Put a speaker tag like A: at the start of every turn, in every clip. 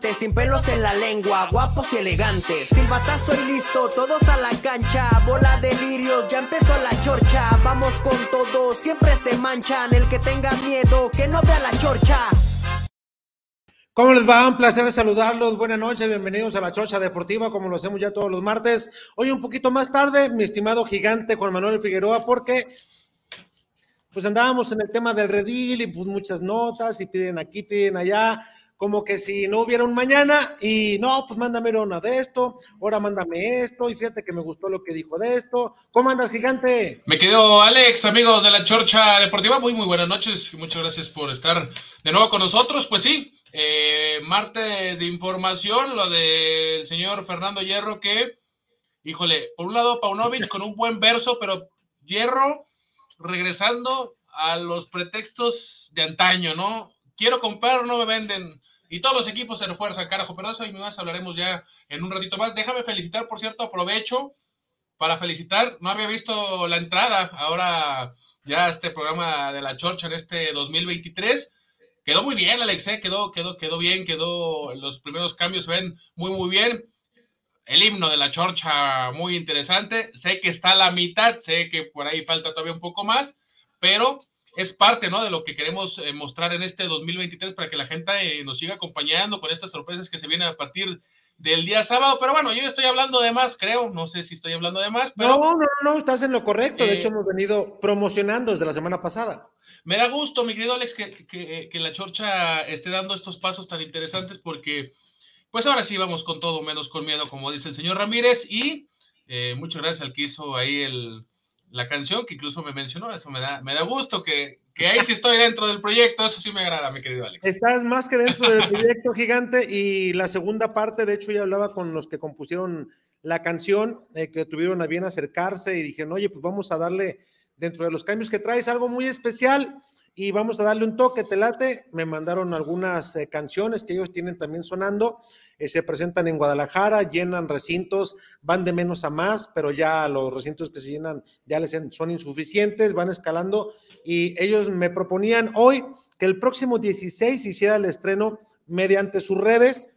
A: sin pelos en la lengua, guapos y elegantes. Silbatazo y listo, todos a la cancha, bola de lirios, ya empezó la chorcha. Vamos con todo, siempre se manchan. El que tenga miedo, que no vea la chorcha.
B: ¿Cómo les va? Un placer saludarlos. Buenas noches, bienvenidos a la Chorcha Deportiva, como lo hacemos ya todos los martes. Hoy un poquito más tarde, mi estimado gigante Juan Manuel Figueroa, porque pues andábamos en el tema del redil y pues muchas notas y piden aquí, piden allá, como que si no hubiera un mañana y no, pues mándame una de esto, ahora mándame esto y fíjate que me gustó lo que dijo de esto. ¿Cómo andas, gigante?
C: Me quedo Alex, amigos de la Chorcha Deportiva. Muy, muy buenas noches y muchas gracias por estar de nuevo con nosotros. Pues sí, eh, martes de información, lo del señor Fernando Hierro, que, híjole, por un lado Paunovic con un buen verso, pero Hierro regresando a los pretextos de antaño, ¿no? Quiero comprar, no me venden. Y todos los equipos se refuerzan, carajo, pero eso y más hablaremos ya en un ratito más. Déjame felicitar, por cierto, aprovecho para felicitar. No había visto la entrada, ahora ya este programa de la Chorcha en este 2023 Quedó muy bien, Alex, ¿eh? quedó, quedó, quedó bien, quedó, los primeros cambios se ven muy, muy bien. El himno de la chorcha, muy interesante. Sé que está a la mitad, sé que por ahí falta todavía un poco más, pero es parte, ¿no? De lo que queremos eh, mostrar en este 2023 para que la gente eh, nos siga acompañando con estas sorpresas que se vienen a partir del día sábado. Pero bueno, yo estoy hablando de más, creo. No sé si estoy hablando de más, pero.
B: No, no, no, estás en lo correcto. De hecho, hemos venido promocionando desde la semana pasada.
C: Me da gusto, mi querido Alex, que, la Chorcha esté dando estos pasos tan interesantes porque, pues ahora sí vamos con todo menos con miedo, como dice el señor Ramírez. Y eh, muchas gracias al que hizo ahí el, la canción, que incluso me mencionó. Eso me da, me da gusto que, que ahí sí estoy dentro del proyecto. Eso sí me agrada, mi querido Alex.
B: Estás más que dentro del proyecto, gigante. Y la segunda parte, de hecho, ya hablaba con los que compusieron la canción, eh, que tuvieron a bien acercarse y dijeron, oye, pues vamos a darle dentro de los cambios que traes algo muy especial y vamos a darle un toque, te late. Me mandaron algunas eh, canciones que ellos tienen también sonando. Eh, se presentan en Guadalajara, llenan recintos, van de menos a más, pero ya los recintos que se llenan ya les son insuficientes, van escalando y ellos me proponían hoy que el próximo 16 hiciera el estreno mediante sus redes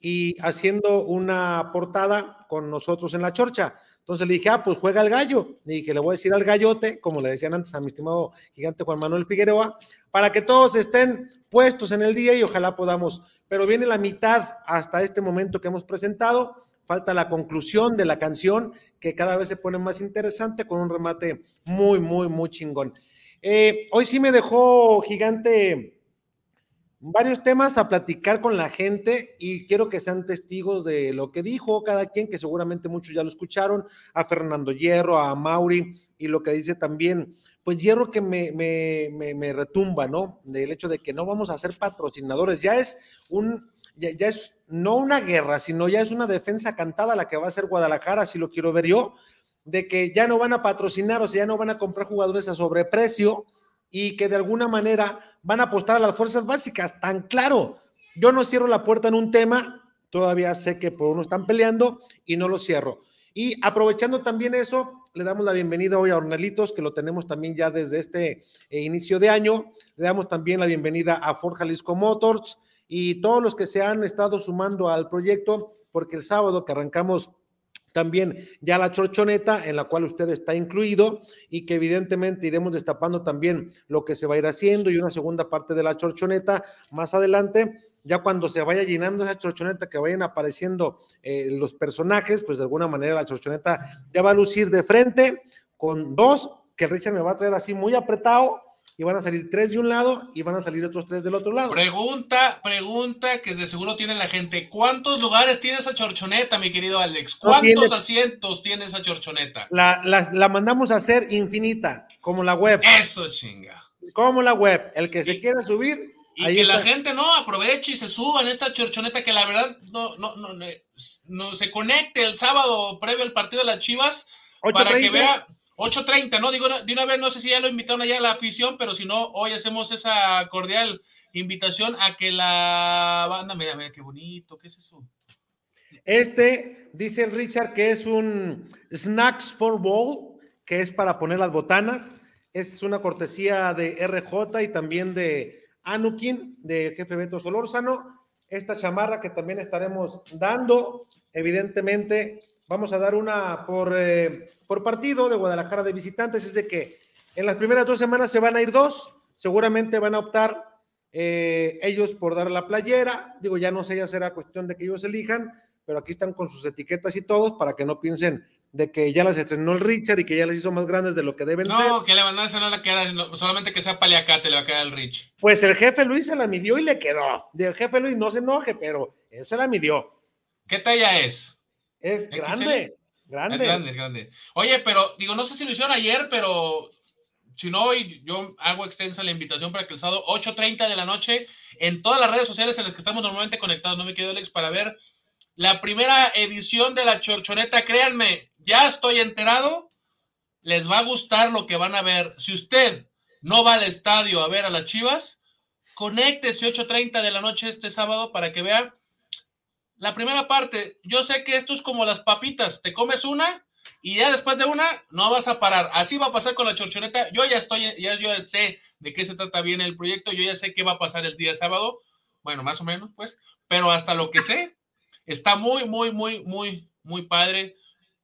B: y haciendo una portada con nosotros en la chorcha. Entonces le dije, ah, pues juega el gallo. Le dije, le voy a decir al gallote, como le decían antes a mi estimado gigante Juan Manuel Figueroa, para que todos estén puestos en el día y ojalá podamos. Pero viene la mitad hasta este momento que hemos presentado. Falta la conclusión de la canción, que cada vez se pone más interesante con un remate muy, muy, muy chingón. Eh, hoy sí me dejó gigante varios temas a platicar con la gente y quiero que sean testigos de lo que dijo cada quien, que seguramente muchos ya lo escucharon, a Fernando Hierro, a Mauri y lo que dice también, pues Hierro que me, me, retumba, ¿no? Del hecho de que no vamos a ser patrocinadores, ya es un, ya, es no una guerra, sino ya es una defensa cantada la que va a hacer Guadalajara, así lo quiero ver yo, de que ya no van a patrocinar, o sea, ya no van a comprar jugadores a sobreprecio, y que de alguna manera van a apostar a las fuerzas básicas. Tan claro, yo no cierro la puerta en un tema, todavía sé que por uno están peleando y no lo cierro. Y aprovechando también eso, le damos la bienvenida hoy a Ornelitos, que lo tenemos también ya desde este eh, inicio de año. Le damos también la bienvenida a Ford Jalisco Motors y todos los que se han estado sumando al proyecto, porque el sábado que arrancamos también ya la chorchoneta en la cual usted está incluido y que evidentemente iremos destapando también lo que se va a ir haciendo y una segunda parte de la chorchoneta más adelante. ya cuando se vaya llenando esa chorchoneta, que vayan apareciendo eh, los personajes, pues de alguna manera la chorchoneta ya va a lucir de frente con dos, que Richard me va a traer así muy apretado, y van a salir tres de un lado y van a salir otros tres del otro lado.
C: Pregunta, pregunta que de seguro tiene la gente. ¿Cuántos lugares tiene esa chorchoneta, mi querido Alex? ¿Cuántos asientos tiene esa chorchoneta?
B: La, la, mandamos a hacer infinita, como la web.
C: Eso chinga.
B: Como la web. El que se quiera subir.
C: Y que la gente no aproveche y se suba en esta chorchoneta que la verdad no, no, no, no se conecte el sábado previo al partido de las Chivas para que vea 8.30, ¿no? Digo, de una vez, no sé si ya lo invitaron allá a la afición, pero si no, hoy hacemos esa cordial invitación a que la banda, mira, mira, qué bonito, ¿qué es eso?
B: Este, dice el Richard, que es un Snacks for Bowl, que es para poner las botanas. Es una cortesía de RJ y también de Anukin, de jefe Beto Solórzano. Esta chamarra que también estaremos dando, evidentemente, vamos a dar una por, eh, por partido de Guadalajara de visitantes, es de que en las primeras dos semanas se van a ir dos, seguramente van a optar eh, ellos por dar la playera, digo, ya no sé, ya será cuestión de que ellos elijan, pero aquí están con sus etiquetas y todos para que no piensen de que ya las estrenó el Richard y que ya las hizo más grandes de lo que deben ser.
C: No, que le van a hacer no le queda, solamente que sea paliacate le va a quedar el Rich.
B: Pues el jefe Luis se la midió y le quedó. El jefe Luis no se enoje, pero él se la midió.
C: ¿Qué talla es?
B: Es grande, grande.
C: Es grande, es grande. Oye, pero digo, no sé si lo hicieron ayer, pero si no, hoy yo hago extensa la invitación para que el sábado 8.30 de la noche en todas las redes sociales en las que estamos normalmente conectados, no me quedo Alex, para ver la primera edición de la Chorchoneta. Créanme, ya estoy enterado, les va a gustar lo que van a ver. Si usted no va al estadio a ver a las Chivas, conéctese 8.30 de la noche este sábado para que vea la primera parte, yo sé que esto es como las papitas, te comes una y ya después de una no vas a parar. Así va a pasar con la chorchoneta. Yo ya estoy, ya yo sé de qué se trata bien el proyecto, yo ya sé qué va a pasar el día sábado, bueno, más o menos, pues, pero hasta lo que sé, está muy, muy, muy, muy, muy padre,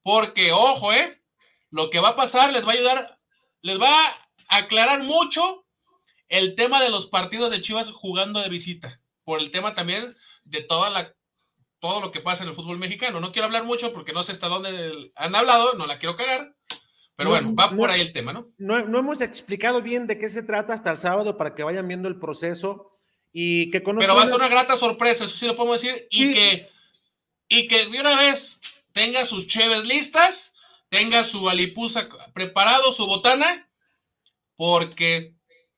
C: porque, ojo, eh, lo que va a pasar les va a ayudar, les va a aclarar mucho el tema de los partidos de Chivas jugando de visita, por el tema también de toda la todo lo que pasa en el fútbol mexicano. No quiero hablar mucho porque no sé hasta dónde han hablado, no la quiero cagar. Pero bueno, va por ahí el tema, ¿no?
B: ¿no? hemos explicado bien de qué se trata hasta el sábado para que vayan viendo el proceso y que
C: conozcan. Pero va a ser una grata sorpresa, eso sí lo podemos decir, y, que, y que de una vez tenga sus cheves listas, tenga su alipusa preparado, su botana, porque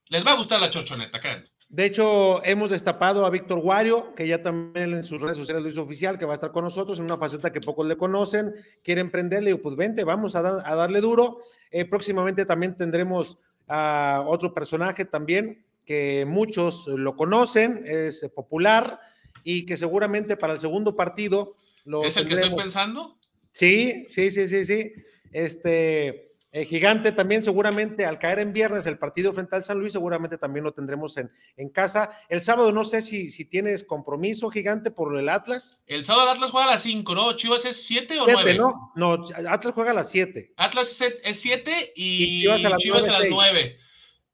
C: les va a gustar la chochoneta, créanme.
B: De hecho, hemos destapado a Víctor Guario, que ya también en sus redes sociales lo hizo oficial, que va a estar con nosotros en una faceta que pocos le conocen, quiere emprenderle, pues vente, vamos a, darle duro. Eh, próximamente también tendremos a otro personaje también que muchos lo conocen, es popular y que seguramente para el segundo partido
C: lo ¿Es el que estoy pensando?
B: Sí, sí, sí, sí, sí. Este, el gigante también seguramente al caer en viernes el partido frente al San Luis, seguramente también lo tendremos en, en casa. El sábado no sé si, si tienes compromiso, gigante, por el Atlas.
C: El sábado Atlas juega a las 5, ¿no? Chivas es 7 o 9.
B: No, no, Atlas juega a las 7.
C: Atlas es 7 y, Chivas a las 9.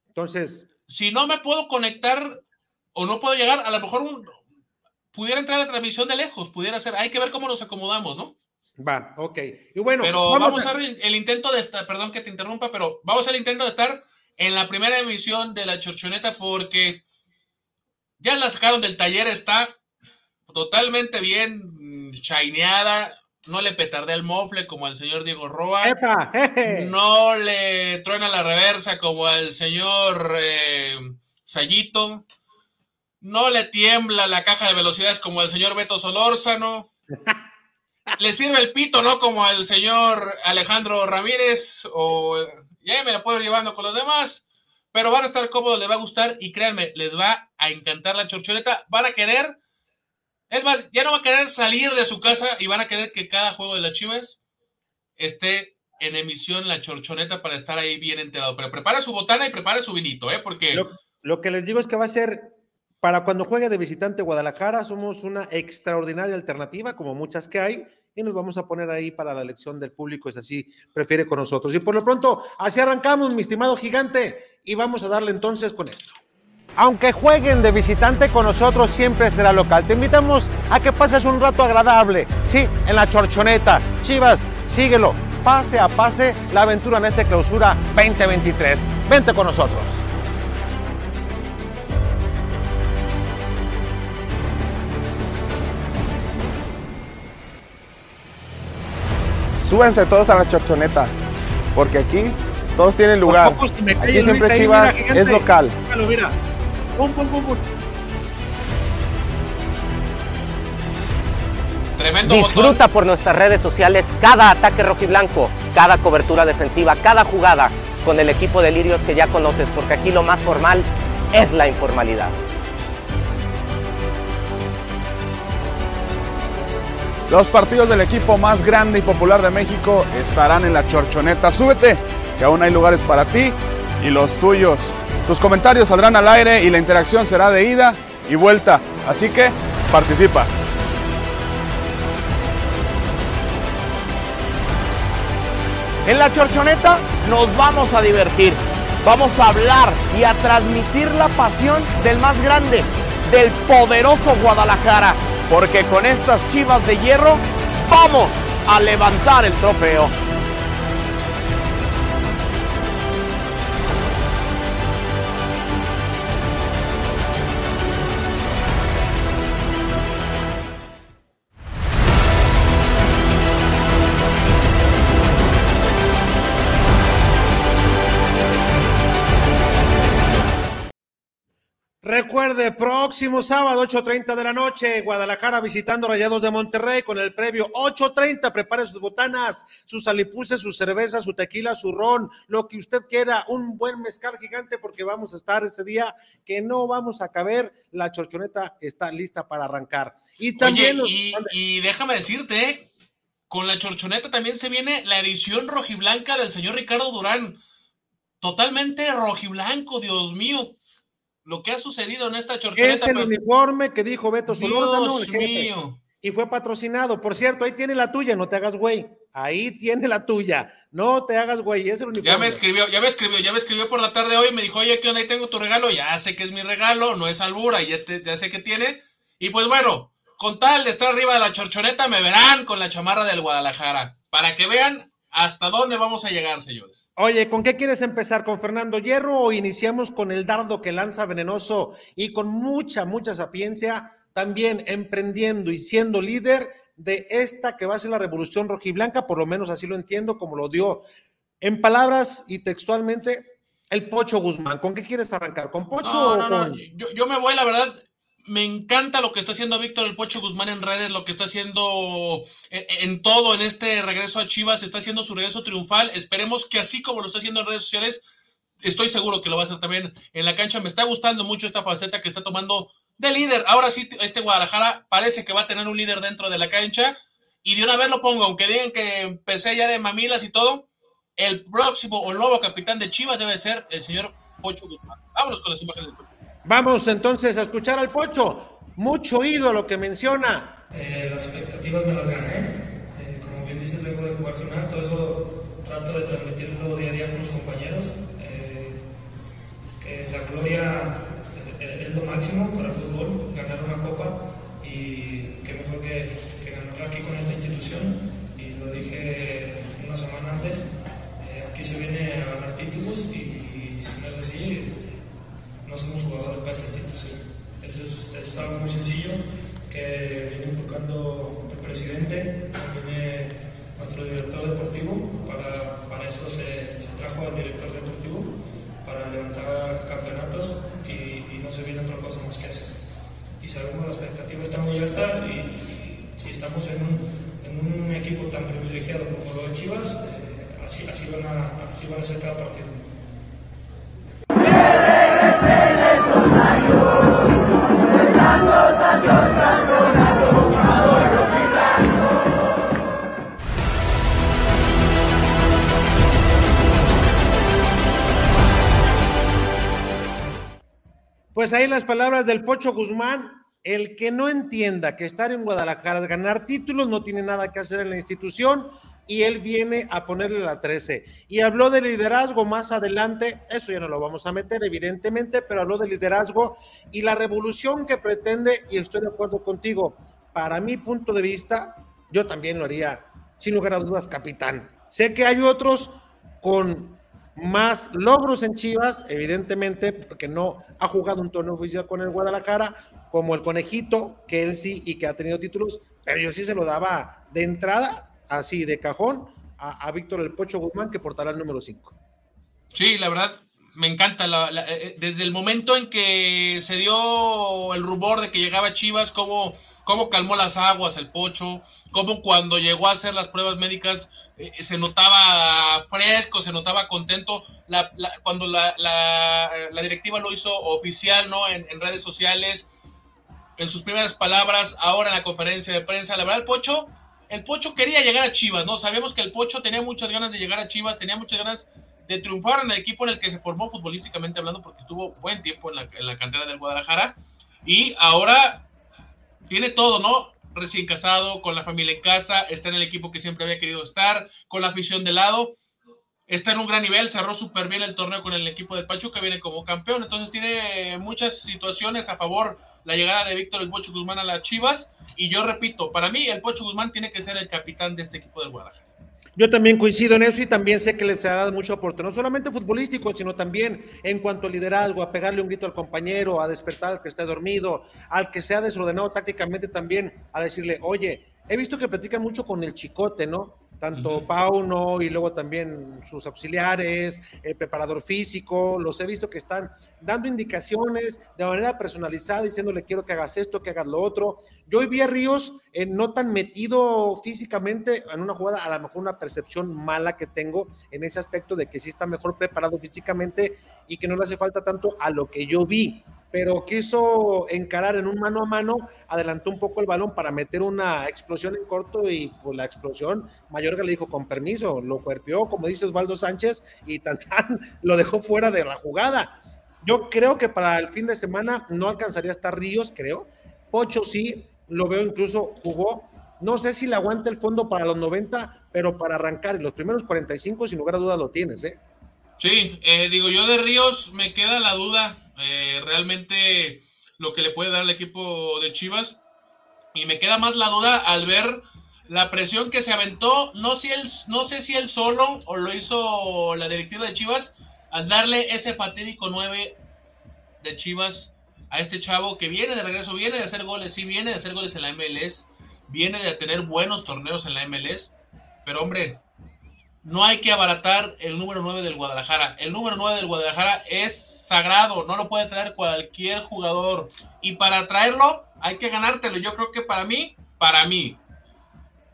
B: Entonces.
C: Si no me puedo conectar o no puedo llegar, a lo mejor pudiera entrar a la transmisión de lejos, pudiera ser. Hay que ver cómo nos acomodamos, ¿no?
B: Va, ok. Y bueno,
C: pero vamos, a hacer el intento de estar, perdón que te interrumpa, pero vamos a el intento de estar en la primera emisión de la Chorchoneta porque ya la sacaron del taller, está totalmente bien shineada, no le petardea el mofle como al señor Diego Roa, no le truena la reversa como al señor eh, Sayito, no le tiembla la caja de velocidades como al señor Beto Solórzano. le sirve el pito, ¿no? Como al señor Alejandro Ramírez, o ya me la puedo ir llevando con los demás, pero van a estar cómodos, les va a gustar y créanme, les va a encantar la chorchoneta, van a querer, es más, ya no va a querer salir de su casa y van a querer que cada juego de las Chivas esté en emisión la chorchoneta para estar ahí bien enterado. Pero prepare su botana y prepare su vinito, ¿eh? Porque...
B: Lo que les digo es que va a ser para cuando juegue de visitante Guadalajara, somos una extraordinaria alternativa, como muchas que hay, y nos vamos a poner ahí para la elección del público, es así, prefiere con nosotros. Y por lo pronto, así arrancamos, mi estimado gigante, y vamos a darle entonces con esto. Aunque jueguen de visitante con nosotros, siempre será local. Te invitamos a que pases un rato agradable, sí, en la chorchoneta. Chivas, síguelo, pase a pase la aventura en esta clausura 2023. Vente con nosotros.
D: Súbense todos a la chorchoneta, porque aquí todos tienen lugar. Aquí siempre Chivas es local.
E: Disfruta por nuestras redes sociales cada ataque rojiblanco, cada cobertura defensiva, cada jugada con el equipo de Lirios que ya conoces, porque aquí lo más formal es la informalidad.
D: Los partidos del equipo más grande y popular de México estarán en la chorchoneta. Súbete, que aún hay lugares para ti y los tuyos. Tus comentarios saldrán al aire y la interacción será de ida y vuelta. Así que participa.
E: En la chorchoneta nos vamos a divertir, vamos a hablar y a transmitir la pasión del más grande, del poderoso Guadalajara, porque con estas chivas de hierro vamos a levantar el trofeo.
B: Recuerde, próximo sábado, 8.30 de la noche, Guadalajara visitando Rayados de Monterrey con el previo 8.30. Prepare sus botanas, sus alipuses, su cerveza, su tequila, su ron, lo que usted quiera. Un buen mezcal gigante porque vamos a estar ese día que no vamos a caber. La chorchoneta está lista para arrancar. Y también.
C: y, y déjame decirte, con la chorchoneta también se viene la edición rojiblanca del señor Ricardo Durán. Totalmente rojiblanco, Dios mío lo que ha sucedido en esta chorchoneta.
B: Es el uniforme que dijo Beto Solórzano. Dios mío. Y fue patrocinado. Por cierto, ahí tiene la tuya, no te hagas güey. Ahí tiene la tuya. No te hagas güey, es el uniforme.
C: Ya me escribió, ya me escribió, ya me escribió por la tarde hoy y me dijo, oye, ¿qué onda? Ahí tengo tu regalo. Ya sé que es mi regalo, no es albura, ya, ya sé que tiene. Y pues bueno, con tal de estar arriba de la chorchoneta, me verán con la chamarra del Guadalajara. Para que vean ¿Hasta dónde vamos a llegar, señores?
B: Oye, ¿con qué quieres empezar? ¿Con Fernando Hierro o iniciamos con el dardo que lanza venenoso y con mucha, mucha sapiencia, también emprendiendo y siendo líder de esta que va a ser la revolución rojiblanca? Por lo menos así lo entiendo, como lo dio en palabras y textualmente el Pocho Guzmán. ¿Con qué quieres arrancar? ¿Con Pocho
C: no, no, No. Yo, yo me voy, la verdad, me encanta lo que está haciendo Víctor el Pocho Guzmán en redes, lo que está haciendo en, todo en este regreso a Chivas, está haciendo su regreso triunfal. Esperemos que así como lo está haciendo en redes sociales, estoy seguro que lo va a hacer también en la cancha. Me está gustando mucho esta faceta que está tomando de líder. Ahora sí, este Guadalajara parece que va a tener un líder dentro de la cancha. Y de una vez lo pongo, aunque digan que empecé ya de mamilas y todo, el próximo o nuevo capitán de Chivas debe ser el señor Pocho Guzmán. Vámonos con las imágenes del
B: Vamos entonces a escuchar al Pocho. Mucho oído lo que menciona.
F: Eh, las expectativas me las gané. Eh, como bien dices, vengo de jugar final. Todo eso trato de transmitirlo día a día con los compañeros. Eh, que la gloria es lo máximo para el fútbol, ganar una copa. Y qué mejor que, que ganarla aquí con esta institución. Y lo dije una semana antes. aquí se viene a ganar títulos y, y si no es así no somos jugadores para esta institución. Eso es, algo muy sencillo que viene enfocando el presidente, viene nuestro director deportivo, para, para eso se, trajo al director deportivo, para levantar campeonatos y, no se viene otra cosa más que eso. Y sabemos la expectativa está muy alta y, si estamos en un, en un, equipo tan privilegiado como lo de Chivas, eh, así, van a, así van a ser cada partido.
B: Pues ahí las palabras del Pocho Guzmán. El que no entienda que estar en Guadalajara, ganar títulos, no tiene nada que hacer en la institución y él viene a ponerle la 13. Y habló de liderazgo más adelante, eso ya no lo vamos a meter evidentemente, pero habló de liderazgo y la revolución que pretende, y estoy de acuerdo contigo, para mi punto de vista, yo también lo haría, sin lugar a dudas, capitán. Sé que hay otros con más logros en Chivas, evidentemente, porque no ha jugado un torneo oficial con el Guadalajara, como el Conejito, que él sí y que ha tenido títulos, pero yo sí se lo daba de entrada, así de cajón, a, Víctor El Pocho Guzmán, que portará el número 5.
C: Sí, la verdad, me encanta. Eh, eh, desde el momento en que se dio el rumor de que llegaba Chivas, cómo, cómo calmó las aguas el Pocho, cómo cuando llegó a hacer las pruebas médicas eh, se notaba fresco, se notaba contento. cuando la, directiva lo hizo oficial ¿no? En, en, redes sociales, en sus primeras palabras, ahora en la conferencia de prensa, la verdad, el Pocho el Pocho quería llegar a Chivas, ¿no? Sabemos que el Pocho tenía muchas ganas de llegar a Chivas, tenía muchas ganas de triunfar en el equipo en el que se formó futbolísticamente hablando, porque tuvo buen tiempo en la, cantera del Guadalajara. Y ahora tiene todo, ¿no? Recién casado, con la familia en casa, está en el equipo que siempre había querido estar, con la afición de lado. Está en un gran nivel, cerró súper bien el torneo con el equipo del Pachuca, viene como campeón, entonces tiene muchas situaciones a favor la llegada de Víctor el Pocho Guzmán a las Chivas. Y yo repito, para mí el Pocho Guzmán tiene que ser el capitán de este equipo del Guadalajara.
B: Yo también coincido en eso y también sé que les ha dado mucho aporte, no solamente futbolístico, sino también en cuanto a liderazgo, a pegarle un grito al compañero, a despertar al que esté dormido, al que se ha desordenado tácticamente también, a decirle, oye, he visto que platican mucho con el chicote, ¿no? Tanto Pauno y luego también sus auxiliares, el preparador físico, los he visto que están dando indicaciones de manera personalizada, diciéndole quiero que hagas esto, que hagas lo otro. Yo hoy vi a Ríos eh, no tan metido físicamente en una jugada, a lo mejor una percepción mala que tengo en ese aspecto de que sí está mejor preparado físicamente y que no le hace falta tanto a lo que yo vi pero quiso encarar en un mano a mano, adelantó un poco el balón para meter una explosión en corto y pues la explosión, Mayorga le dijo con permiso, lo cuerpió, como dice Osvaldo Sánchez, y tan, lo dejó fuera de la jugada. Yo creo que para el fin de semana no alcanzaría a estar Ríos, creo. Pocho sí, lo veo incluso jugó. No sé si le aguanta el fondo para los 90, pero para arrancar y los primeros 45, sin lugar a duda lo tienes, ¿eh?
C: Sí, eh, digo yo de Ríos me queda la duda eh, realmente lo que le puede dar el equipo de Chivas. Y me queda más la duda al ver la presión que se aventó, no, si no sé si él solo o lo hizo la directiva de Chivas, al darle ese fatídico 9 de Chivas a este chavo que viene de regreso, viene de hacer goles, sí, viene de hacer goles en la MLS, viene de tener buenos torneos en la MLS, pero hombre, no hay que abaratar el número 9 del Guadalajara. El número 9 del Guadalajara es sagrado, no lo puede traer cualquier jugador. Y para traerlo hay que ganártelo. Yo creo que para mí, para mí,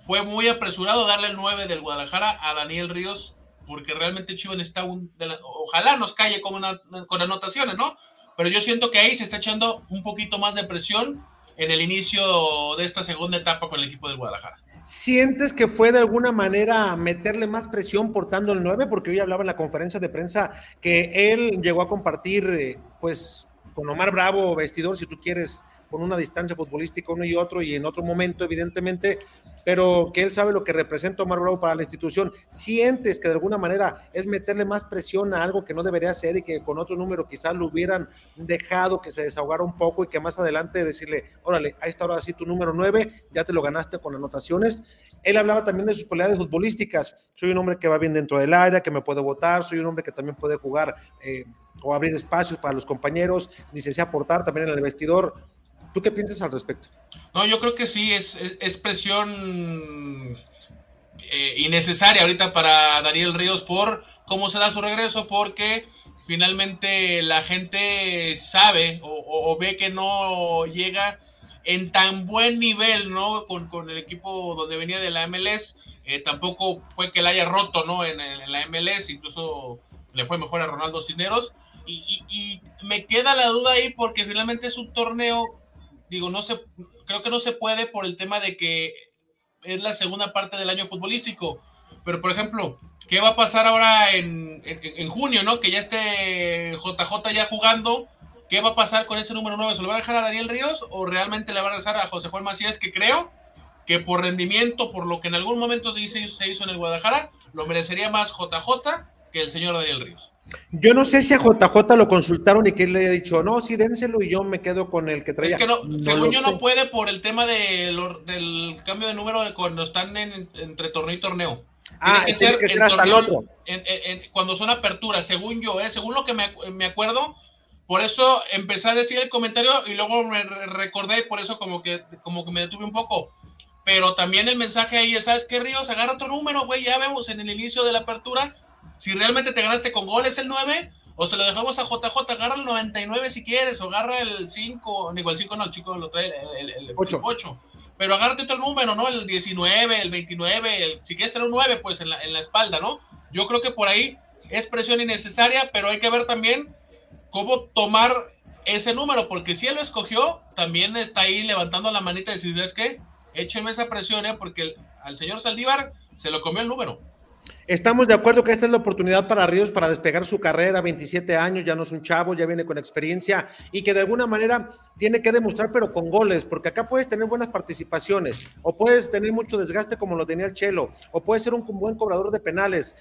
C: fue muy apresurado darle el 9 del Guadalajara a Daniel Ríos, porque realmente Chivas está un... ojalá nos calle con, con anotaciones, ¿no? Pero yo siento que ahí se está echando un poquito más de presión en el inicio de esta segunda etapa con el equipo del Guadalajara.
B: ¿Sientes que fue de alguna manera meterle más presión portando el 9? Porque hoy hablaba en la conferencia de prensa que él llegó a compartir, eh, pues, con Omar Bravo, vestidor, si tú quieres, con una distancia futbolística uno y otro, y en otro momento, evidentemente, pero que él sabe lo que representa Omar Bravo para la institución. ¿Sientes que de alguna manera es meterle más presión a algo que no debería ser y que con otro número quizás lo hubieran dejado que se desahogara un poco y que más adelante decirle, órale, ahí está ahora sí tu número 9, ya te lo ganaste con anotaciones? Él hablaba también de sus cualidades futbolísticas. Soy un hombre que va bien dentro del área, que me puede votar, soy un hombre que también puede jugar eh, o abrir espacios para los compañeros, dice, se aportar también en el vestidor ¿Tú qué piensas al respecto?
C: No, yo creo que sí, es, es, presión eh, innecesaria ahorita para Daniel Ríos por cómo se da su regreso, porque finalmente la gente sabe o, ve que no llega en tan buen nivel, ¿no? Con, el equipo donde venía de la MLS. Eh, tampoco fue que la haya roto, ¿no? En, la MLS, incluso le fue mejor a Ronaldo Cineros. Y, me queda la duda ahí porque finalmente es un torneo digo, no se, creo que no se puede por el tema de que es la segunda parte del año futbolístico. Pero, por ejemplo, ¿qué va a pasar ahora en, junio, no? Que ya esté JJ ya jugando. ¿Qué va a pasar con ese número 9? ¿Se lo va a dejar a Daniel Ríos o realmente le va a regresar a José Juan Macías, que creo que por rendimiento, por lo que en algún momento se hizo, se hizo en el Guadalajara, lo merecería más JJ que el señor Daniel Ríos.
B: Yo no sé si a JJ lo consultaron y que le haya dicho, no, sí, dénselo y yo me quedo con el que traía.
C: Es que no, según yo no puede por el tema de del cambio de número de cuando están en, entre torneo y torneo.
B: Ah,
C: que ser, que hasta el otro. cuando son aperturas, según yo, ¿eh? según lo que me, me, acuerdo, por eso empecé a decir el comentario y luego me recordé, por eso como que, como que me detuve un poco. Pero también el mensaje ahí es, ¿sabes qué, Ríos? Agarra otro número, güey, ya vemos en el inicio de la apertura si realmente te ganaste con goles el 9, o se lo dejamos a JJ, agarra el 99 si quieres, o agarra el 5, digo el 5 no, el chico lo trae el, 8. Pero agárrate otro número, ¿no? El 19, el 29, el, si quieres tener un 9, pues en la, en la espalda, ¿no? Yo creo que por ahí es presión innecesaria, pero hay que ver también cómo tomar ese número, porque si él lo escogió, también está ahí levantando la manita y decir, es que échenme esa presión, ¿eh? porque al señor Saldívar se lo comió el número.
B: Estamos de acuerdo que esta es la oportunidad para Ríos para despegar su carrera, 27 años, ya no es un chavo, ya viene con experiencia y que de alguna manera tiene que demostrar, pero con goles, porque acá puedes tener buenas participaciones o puedes tener mucho desgaste como lo tenía el Chelo, o puedes ser un buen cobrador de penales,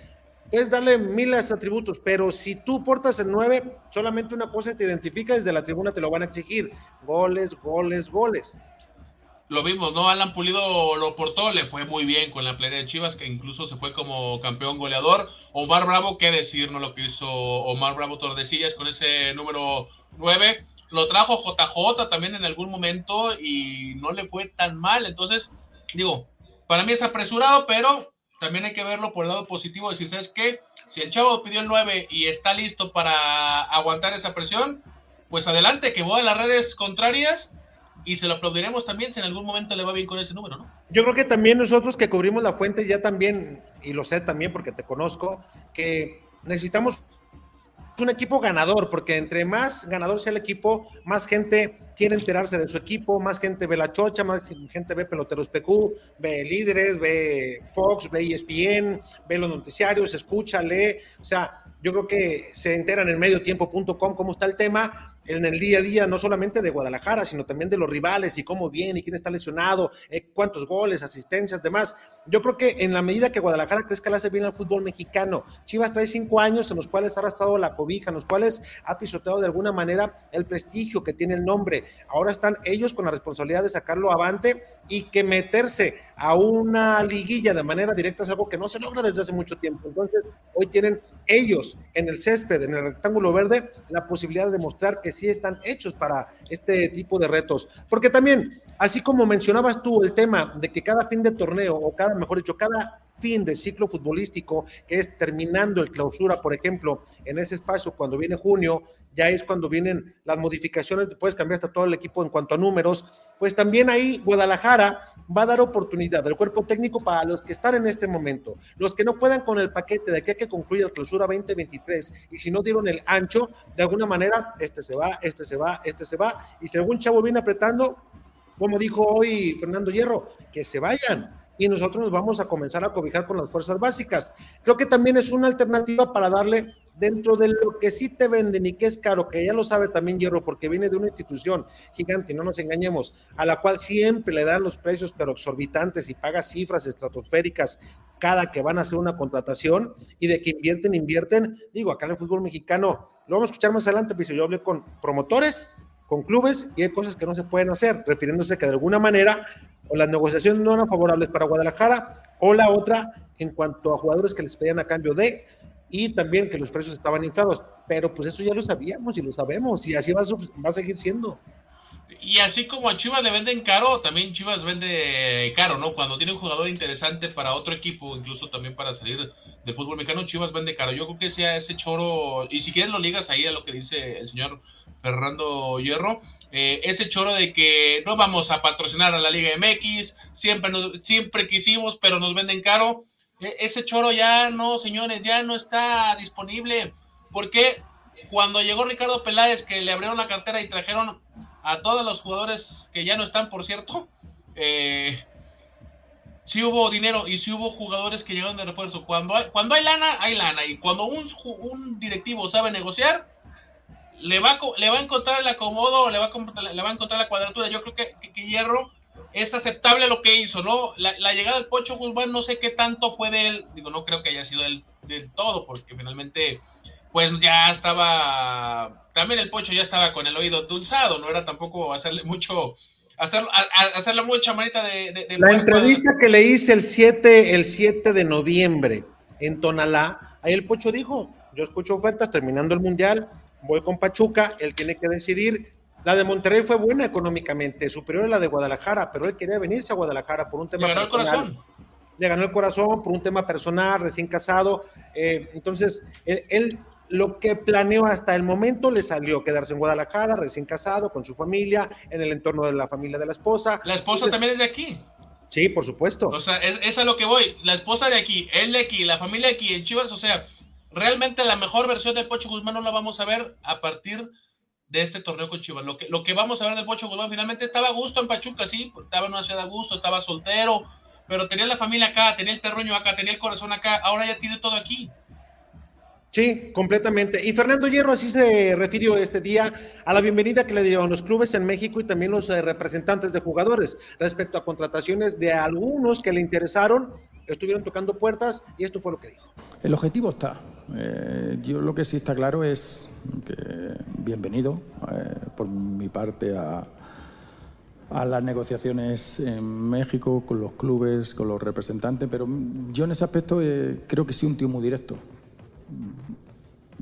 B: puedes darle miles de atributos, pero si tú portas el 9, solamente una cosa te identifica, desde la tribuna te lo van a exigir, goles, goles, goles
C: lo vimos, ¿no? Alan Pulido lo portó, le fue muy bien con la playa de Chivas, que incluso se fue como campeón goleador. Omar Bravo, qué decir, ¿no? Lo que hizo Omar Bravo Tordesillas con ese número 9. Lo trajo JJ también en algún momento y no le fue tan mal. Entonces, digo, para mí es apresurado, pero también hay que verlo por el lado positivo. Decir, ¿sabes qué? Si el chavo pidió el 9 y está listo para aguantar esa presión, pues adelante, que voy a las redes contrarias y se lo aplaudiremos también si en algún momento le va bien con ese número, ¿no?
B: Yo creo que también nosotros que cubrimos la fuente ya también, y lo sé también porque te conozco, que necesitamos un equipo ganador, porque entre más ganador sea el equipo, más gente quiere enterarse de su equipo, más gente ve la chocha, más gente ve peloteros PQ, ve líderes, ve Fox, ve ESPN, ve los noticiarios, escucha, lee, o sea, yo creo que se enteran en mediotiempo.com cómo está el tema, en el día a día, no solamente de Guadalajara, sino también de los rivales y cómo viene y quién está lesionado, eh, cuántos goles, asistencias, demás. Yo creo que en la medida que Guadalajara crezca, le hace bien al fútbol mexicano. Chivas trae cinco años en los cuales ha arrastrado la cobija, en los cuales ha pisoteado de alguna manera el prestigio que tiene el nombre. Ahora están ellos con la responsabilidad de sacarlo avante y que meterse a una liguilla de manera directa es algo que no se logra desde hace mucho tiempo. Entonces, hoy tienen ellos en el césped, en el rectángulo verde, la posibilidad de demostrar que sí están hechos para este tipo de retos. Porque también, así como mencionabas tú el tema de que cada fin de torneo, o cada, mejor dicho, cada fin de ciclo futbolístico, que es terminando el clausura, por ejemplo, en ese espacio cuando viene junio, ya es cuando vienen las modificaciones, puedes cambiar hasta todo el equipo en cuanto a números, pues también ahí Guadalajara va a dar oportunidad del cuerpo técnico para los que están en este momento, los que no puedan con el paquete de que hay que concluir el clausura 2023 y si no dieron el ancho, de alguna manera, este se va, este se va, este se va, y si algún chavo viene apretando, como dijo hoy Fernando Hierro, que se vayan, y nosotros nos vamos a comenzar a cobijar con las fuerzas básicas. Creo que también es una alternativa para darle dentro de lo que sí te venden y que es caro, que ya lo sabe también Hierro, porque viene de una institución gigante, no nos engañemos, a la cual siempre le dan los precios pero exorbitantes y paga cifras estratosféricas cada que van a hacer una contratación y de que invierten, invierten. Digo, acá en el fútbol mexicano, lo vamos a escuchar más adelante, pues yo hablé con promotores, con clubes y hay cosas que no se pueden hacer, refiriéndose que de alguna manera o las negociaciones no eran favorables para Guadalajara, o la otra en cuanto a jugadores que les pedían a cambio de, y también que los precios estaban inflados. Pero pues eso ya lo sabíamos y lo sabemos, y así va a, va seguir siendo.
C: Y así como a Chivas le venden caro, también Chivas vende caro, ¿no? Cuando tiene un jugador interesante para otro equipo, incluso también para salir de fútbol mexicano, Chivas vende caro. Yo creo que sea ese choro, y si quieres lo ligas ahí a lo que dice el señor Fernando Hierro, eh, ese choro de que no vamos a patrocinar a la Liga MX, siempre, siempre quisimos, pero nos venden caro. E, ese choro ya no, señores, ya no está disponible. Porque cuando llegó Ricardo Peláez, que le abrieron la cartera y trajeron a todos los jugadores que ya no están, por cierto, eh, sí hubo dinero y sí hubo jugadores que llegaron de refuerzo. Cuando hay, cuando hay lana, hay lana. Y cuando un, un directivo sabe negociar, le va, le va a encontrar el acomodo, le va le va a encontrar la cuadratura. Yo creo que, Hierro es aceptable lo que hizo, ¿no? La, llegada del Pocho Guzmán no sé qué tanto fue de él, digo, no creo que haya sido él del todo, porque finalmente, pues ya estaba, también el Pocho ya estaba con el oído dulzado, no era tampoco hacerle mucho, hacer, hacerle mucha manita de...
B: la entrevista que le hice el 7, el 7 de noviembre en Tonalá, ahí el Pocho dijo, yo escucho ofertas terminando el Mundial, voy con Pachuca, él tiene que decidir, la de Monterrey fue buena económicamente, superior a la de Guadalajara, pero él quería venirse a Guadalajara por un tema.
C: Le ganó el corazón.
B: Le ganó el corazón por un tema personal, recién casado. Eh, entonces, él, lo que planeó hasta el momento le salió quedarse en Guadalajara, recién casado, con su familia, en el entorno de la familia de la esposa.
C: La esposa también es de aquí.
B: Sí, por supuesto.
C: O sea, es, es, a lo que voy. La esposa de aquí, él de aquí, la familia de aquí, en Chivas, o sea, realmente la mejor versión del Pocho Guzmán no la vamos a ver a partir de este torneo con Chivas. Lo que, lo que vamos a ver del Pocho Guzmán finalmente estaba a gusto en Pachuca, sí, estaba en una ciudad a gusto, estaba soltero, pero tenía la familia acá, tenía el terruño acá, tenía el corazón acá, ahora ya tiene todo aquí.
B: Sí, completamente. Y Fernando Hierro así se refirió este día a la bienvenida que le dieron los clubes en México y también los eh, representantes de jugadores respecto a contrataciones de algunos que le interesaron, estuvieron tocando puertas y esto fue lo que dijo.
G: El objetivo está. Eh, yo lo que sí está claro es que bienvenido eh, por mi parte a, las negociaciones en México con los clubes, con los representantes, pero yo en ese aspecto eh, creo que sí un tío muy directo.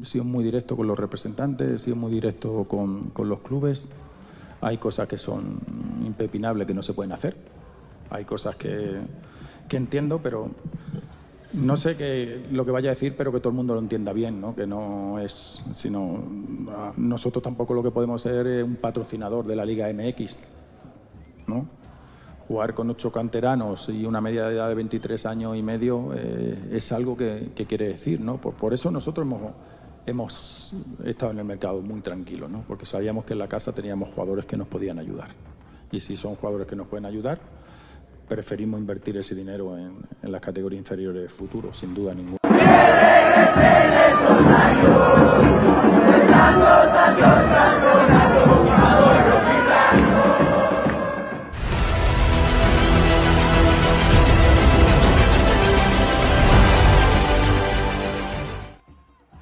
G: He sido muy directo con los representantes, he sido muy directo con, con los clubes. Hay cosas que son impepinables que no se pueden hacer. Hay cosas que, que entiendo, pero no sé qué lo que vaya a decir, pero que todo el mundo lo entienda bien, ¿no? Que no es, sino nosotros tampoco lo que podemos ser es un patrocinador de la Liga MX, ¿no? Jugar con ocho canteranos y una media de edad de 23 años y medio eh, es algo que, quiere decir, ¿no? Por, por, eso nosotros hemos, hemos estado en el mercado muy tranquilos, ¿no? Porque sabíamos que en la casa teníamos jugadores que nos podían ayudar. Y si son jugadores que nos pueden ayudar, preferimos invertir ese dinero en, en las categorías inferiores futuro, sin duda ninguna.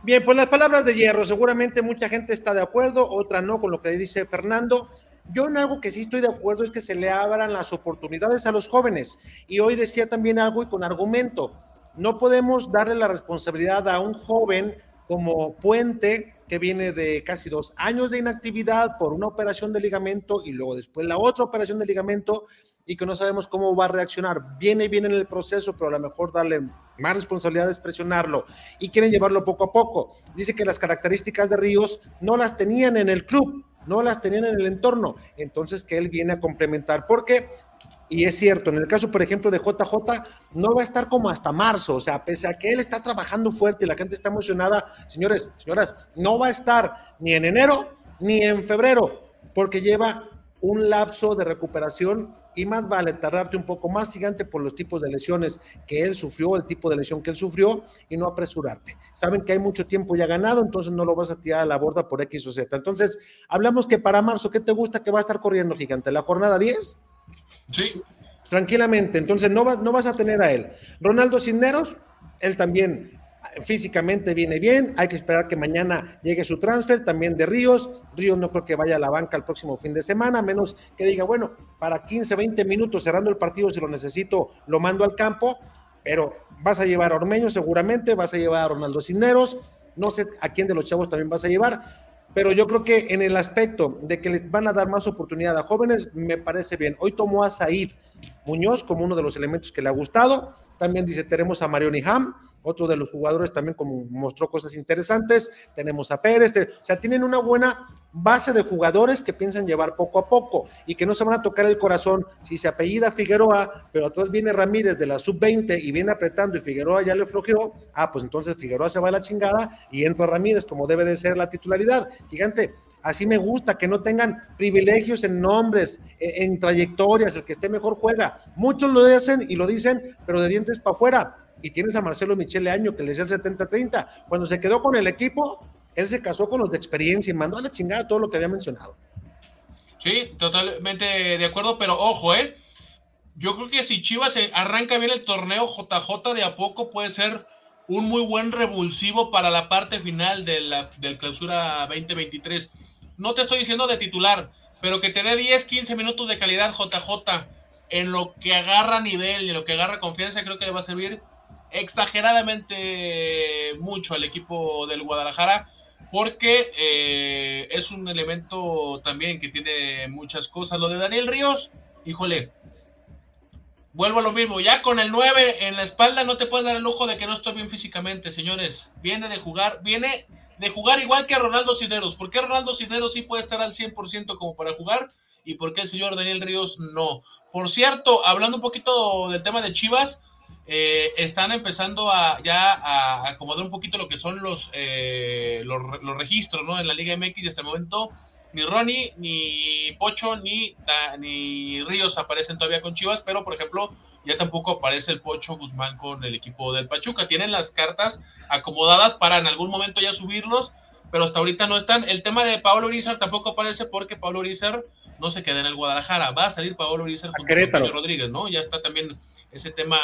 B: Bien, pues las palabras de hierro, seguramente mucha gente está de acuerdo, otra no con lo que dice Fernando. Yo en algo que sí estoy de acuerdo es que se le abran las oportunidades a los jóvenes. Y hoy decía también algo y con argumento. No podemos darle la responsabilidad a un joven como Puente, que viene de casi dos años de inactividad por una operación de ligamento y luego después la otra operación de ligamento y que no sabemos cómo va a reaccionar. Viene bien en el proceso, pero a lo mejor darle más responsabilidad es presionarlo y quieren llevarlo poco a poco. Dice que las características de Ríos no las tenían en el club no las tenían en el entorno, entonces que él viene a complementar, porque, y es cierto, en el caso, por ejemplo, de JJ, no va a estar como hasta marzo, o sea, pese a que él está trabajando fuerte y la gente está emocionada, señores, señoras, no va a estar ni en enero ni en febrero, porque lleva un lapso de recuperación y más vale tardarte un poco más gigante por los tipos de lesiones que él sufrió, el tipo de lesión que él sufrió y no apresurarte. Saben que hay mucho tiempo ya ganado, entonces no lo vas a tirar a la borda por X o Z. Entonces, hablamos que para marzo, ¿qué te gusta que va a estar corriendo gigante? ¿La jornada 10?
C: Sí.
B: Tranquilamente, entonces no, no vas a tener a él. Ronaldo Cisneros, él también físicamente viene bien, hay que esperar que mañana llegue su transfer, también de Ríos, Ríos no creo que vaya a la banca el próximo fin de semana, menos que diga, bueno, para 15, 20 minutos cerrando el partido, si lo necesito, lo mando al campo, pero vas a llevar a Ormeño seguramente, vas a llevar a Ronaldo Cisneros, no sé a quién de los chavos también vas a llevar, pero yo creo que en el aspecto de que les van a dar más oportunidad a jóvenes, me parece bien. Hoy tomó a Said Muñoz como uno de los elementos que le ha gustado, también dice, tenemos a Marioni Ham, otro de los jugadores también como mostró cosas interesantes. Tenemos a Pérez, o sea, tienen una buena base de jugadores que piensan llevar poco a poco y que no se van a tocar el corazón si se apellida Figueroa, pero atrás viene Ramírez de la sub-20 y viene apretando y Figueroa ya le flojeó, ah, pues entonces Figueroa se va a la chingada y entra Ramírez como debe de ser la titularidad. Gigante, así me gusta, que no tengan privilegios en nombres, en, en trayectorias, el que esté mejor juega. Muchos lo hacen y lo dicen, pero de dientes para afuera y tienes a Marcelo Michele Año que le decía el 70-30. Cuando se quedó con el equipo, él se casó con los de experiencia y mandó a la chingada todo lo que había mencionado.
C: Sí, totalmente de acuerdo, pero ojo, ¿eh? Yo creo que si Chivas arranca bien el torneo, JJ de a poco puede ser un muy buen revulsivo para la parte final de la, del clausura 2023. No te estoy diciendo de titular, pero que te dé 10, 15 minutos de calidad JJ en lo que agarra nivel y en lo que agarra confianza, creo que le va a servir exageradamente mucho al equipo del Guadalajara porque eh, es un elemento también que tiene muchas cosas. Lo de Daniel Ríos, híjole, vuelvo a lo mismo, ya con el 9 en la espalda no te puedes dar el lujo de que no estoy bien físicamente, señores. Viene de jugar, viene de jugar igual que Ronaldo Cisneros. ¿Por qué Ronaldo Cisneros sí puede estar al 100% como para jugar? ¿Y por qué el señor Daniel Ríos no? Por cierto, hablando un poquito del tema de Chivas, eh, están empezando a ya a acomodar un poquito lo que son los, eh, los, registros ¿no? en la Liga MX y hasta momento ni Ronnie, ni Pocho, ni, ni Ríos aparecen todavía con Chivas, pero por ejemplo ya tampoco aparece el Pocho Guzmán con el equipo del Pachuca. Tienen las cartas acomodadas para en algún momento ya subirlos, pero hasta ahorita no están. El tema de Pablo Urizar tampoco aparece porque Pablo Urizar no se queda en el Guadalajara. Va a salir Pablo Urizar con Rodríguez, ¿no? Ya está también ese tema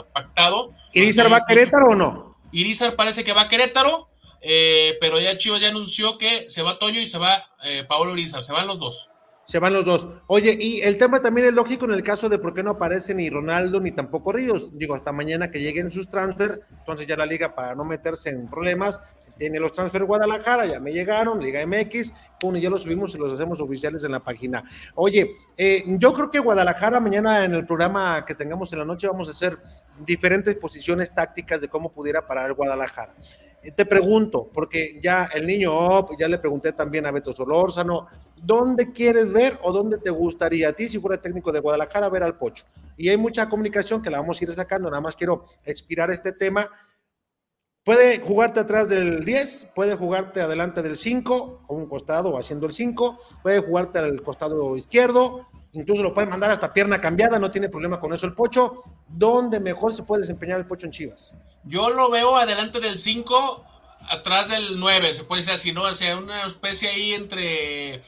C: uh, pactado.
B: ¿Irizar va a Querétaro o no?
C: Irizar parece que va a Querétaro, eh, pero ya Chivas ya anunció que se va Toño y se va eh, Paolo Irizar, se van los dos.
B: Se van los dos. Oye, y el tema también es lógico en el caso de por qué no aparece ni Ronaldo ni tampoco Ríos. Digo, hasta mañana que lleguen sus transfer, entonces ya la liga para no meterse en problemas, tiene los transfer Guadalajara, ya me llegaron, Liga MX, y ya los subimos y los hacemos oficiales en la página. Oye, eh, yo creo que Guadalajara mañana en el programa que tengamos en la noche vamos a hacer diferentes posiciones tácticas de cómo pudiera parar el Guadalajara. Eh, te pregunto, porque ya el niño ya le pregunté también a Beto Solórzano, ¿dónde quieres ver o dónde te gustaría a ti, si fuera técnico de Guadalajara, ver al Pocho? Y hay mucha comunicación que la vamos a ir sacando, nada más quiero expirar este tema Puede jugarte atrás del 10, puede jugarte adelante del 5, a un costado o haciendo el 5, puede jugarte al costado izquierdo, incluso lo puede mandar hasta pierna cambiada, no tiene problema con eso el Pocho. ¿Dónde mejor se puede desempeñar el Pocho en Chivas?
C: Yo lo veo adelante del 5, atrás del 9, se puede decir así, ¿no? O sea, una especie ahí entre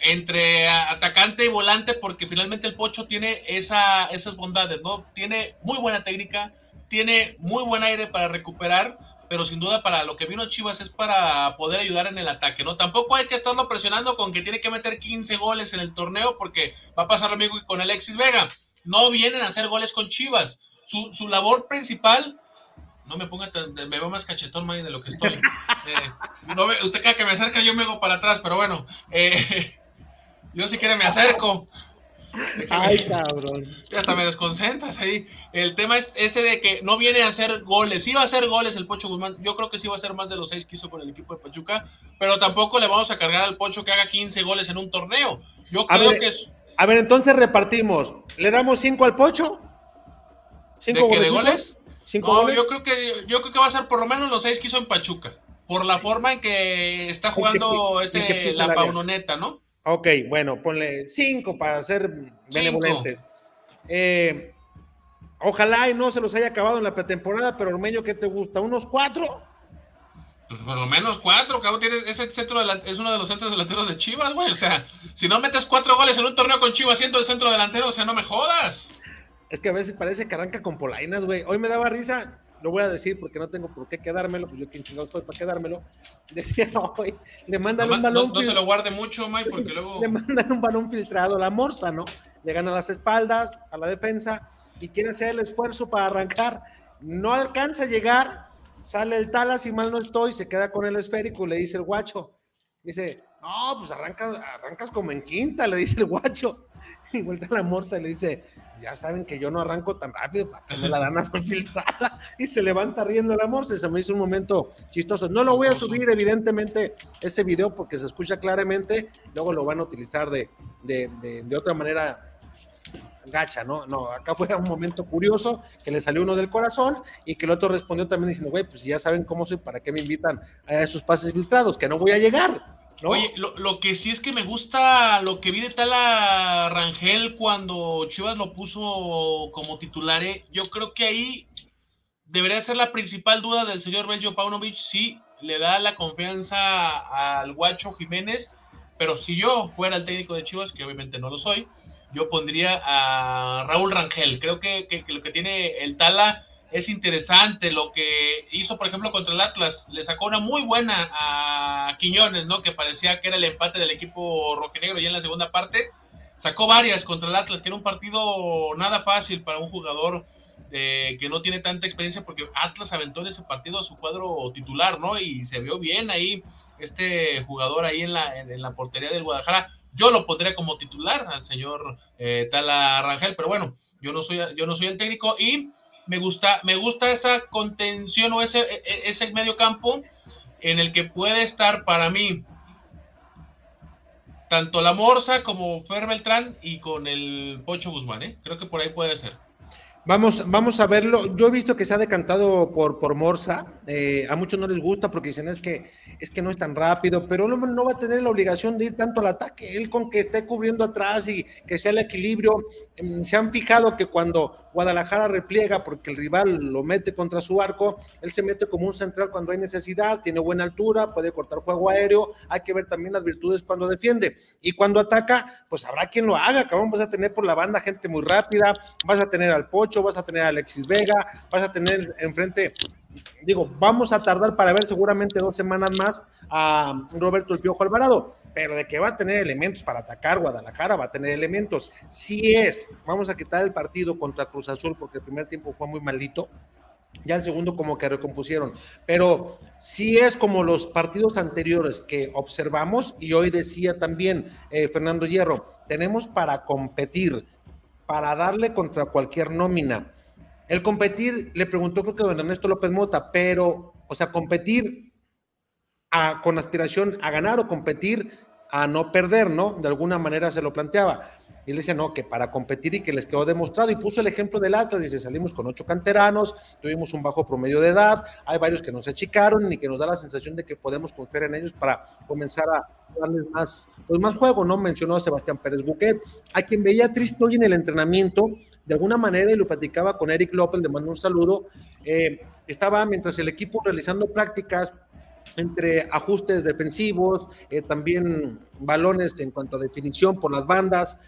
C: entre atacante y volante, porque finalmente el Pocho tiene esa, esas bondades, ¿no? Tiene muy buena técnica, tiene muy buen aire para recuperar, pero sin duda para lo que vino Chivas es para poder ayudar en el ataque, ¿no? Tampoco hay que estarlo presionando con que tiene que meter 15 goles en el torneo porque va a pasar lo mismo con Alexis Vega. No vienen a hacer goles con Chivas. Su, labor principal, no me ponga, me veo más cachetón de lo que estoy. Eh, usted cada que me acerca yo me hago para atrás, pero bueno, eh, yo si quiere me acerco.
B: Ay, cabrón.
C: Hasta me desconcentras ahí. El tema es ese de que no viene a hacer goles. Sí va a hacer goles el Pocho Guzmán. Yo creo que sí va a ser más de los seis que hizo con el equipo de Pachuca. Pero tampoco le vamos a cargar al Pocho que haga 15 goles en un torneo. Yo creo que es.
B: A ver, entonces repartimos. ¿Le damos cinco al Pocho?
C: ¿Cinco ¿De, goles? no, yo creo que yo creo que va a ser por lo menos los seis que hizo en Pachuca. Por la forma en que está jugando este la Paunoneta, ¿no?
B: Ok, bueno, ponle cinco para ser benevolentes. Eh, ojalá y no se los haya acabado en la pretemporada, pero Ormeño, ¿qué te gusta? ¿Unos cuatro?
C: Pues por lo menos cuatro, cabrón. Tienes, ese centro es uno de los centros delanteros de Chivas, güey. O sea, si no metes cuatro goles en un torneo con Chivas siendo el centro delantero, o sea, no me jodas.
B: Es que a veces parece que arranca con polainas, güey. Hoy me daba risa lo voy a decir porque no tengo por qué quedármelo, pues yo quien chingados soy para quedármelo. Decía hoy, le mandan un balón.
C: No, se lo guarde mucho, Mike, porque luego.
B: Le mandan un balón filtrado a la morsa, ¿no? Le gana las espaldas a la defensa y quiere hacer el esfuerzo para arrancar. No alcanza a llegar, sale el Talas y mal no estoy, se queda con el esférico, le dice el guacho. Dice, no, pues arrancas, arrancas como en quinta, le dice el guacho. Y vuelta a la morsa y le dice, ya saben que yo no arranco tan rápido, para que me la dan a filtrada y se levanta riendo el amor, se me hizo un momento chistoso. No lo voy a subir, evidentemente, ese video porque se escucha claramente, luego lo van a utilizar de, de, de, otra manera gacha, ¿no? No, acá fue un momento curioso que le salió uno del corazón y que el otro respondió también diciendo, güey, pues ya saben cómo soy, ¿para qué me invitan a esos pases filtrados? Que no voy a llegar.
C: Oye, lo, que sí es que me gusta lo que vi de tal a Rangel cuando Chivas lo puso como titular. ¿eh? Yo creo que ahí debería ser la principal duda del señor Belgio Paunovic si le da la confianza al Guacho Jiménez. Pero si yo fuera el técnico de Chivas, que obviamente no lo soy, yo pondría a Raúl Rangel. Creo que, que lo que tiene el Tala es interesante lo que hizo, por ejemplo, contra el Atlas. Le sacó una muy buena a Quiñones, ¿no? Que parecía que era el empate del equipo rojinegro ya en la segunda parte. Sacó varias contra el Atlas, que era un partido nada fácil para un jugador eh, que no tiene tanta experiencia, porque Atlas aventó en ese partido a su cuadro titular, ¿no? Y se vio bien ahí este jugador ahí en la, en, la portería del Guadalajara. Yo lo pondría como titular al señor eh, Tala Rangel, pero bueno, yo no soy, yo no soy el técnico y me gusta, me gusta esa contención o ese, e, e, ese medio campo en el que puede estar para mí tanto la Morsa como Fer Beltrán y con el Pocho Guzmán, ¿eh? Creo que por ahí puede ser.
B: Vamos, vamos a verlo. Yo he visto que se ha decantado por, por Morsa. Eh, a muchos no les gusta porque dicen es que, es que no es tan rápido, pero no, no va a tener la obligación de ir tanto al ataque. Él con que esté cubriendo atrás y que sea el equilibrio. Mm, se han fijado que cuando Guadalajara repliega porque el rival lo mete contra su arco, él se mete como un central cuando hay necesidad, tiene buena altura, puede cortar juego aéreo. Hay que ver también las virtudes cuando defiende. Y cuando ataca, pues habrá quien lo haga. Cabrón, vas a tener por la banda gente muy rápida, vas a tener al Pocho vas a tener a Alexis Vega, vas a tener enfrente, digo, vamos a tardar para ver seguramente dos semanas más a Roberto El Piojo Alvarado, pero de que va a tener elementos para atacar Guadalajara, va a tener elementos. Si es, vamos a quitar el partido contra Cruz Azul porque el primer tiempo fue muy malito, ya el segundo como que recompusieron, pero si es como los partidos anteriores que observamos, y hoy decía también eh, Fernando Hierro, tenemos para competir, para darle contra cualquier nómina. El competir, le preguntó creo que don Ernesto López Mota, pero, o sea, competir con aspiración a ganar o competir a no perder, ¿no? De alguna manera se lo planteaba. Y él dice, no, que para competir y que les quedó demostrado. Y puso el ejemplo del Atlas, dice, salimos con ocho canteranos, tuvimos un bajo promedio de edad, hay varios que nos achicaron y que nos da la sensación de que podemos confiar en ellos para comenzar a darles más, pues más juego, ¿no? Mencionó a Sebastián Pérez Buquet, a quien veía triste hoy en el entrenamiento, de alguna manera, y lo platicaba con Eric López, le mando un saludo, eh, estaba mientras el equipo realizando prácticas, entre ajustes defensivos, eh, también balones en cuanto a definición por las bandas.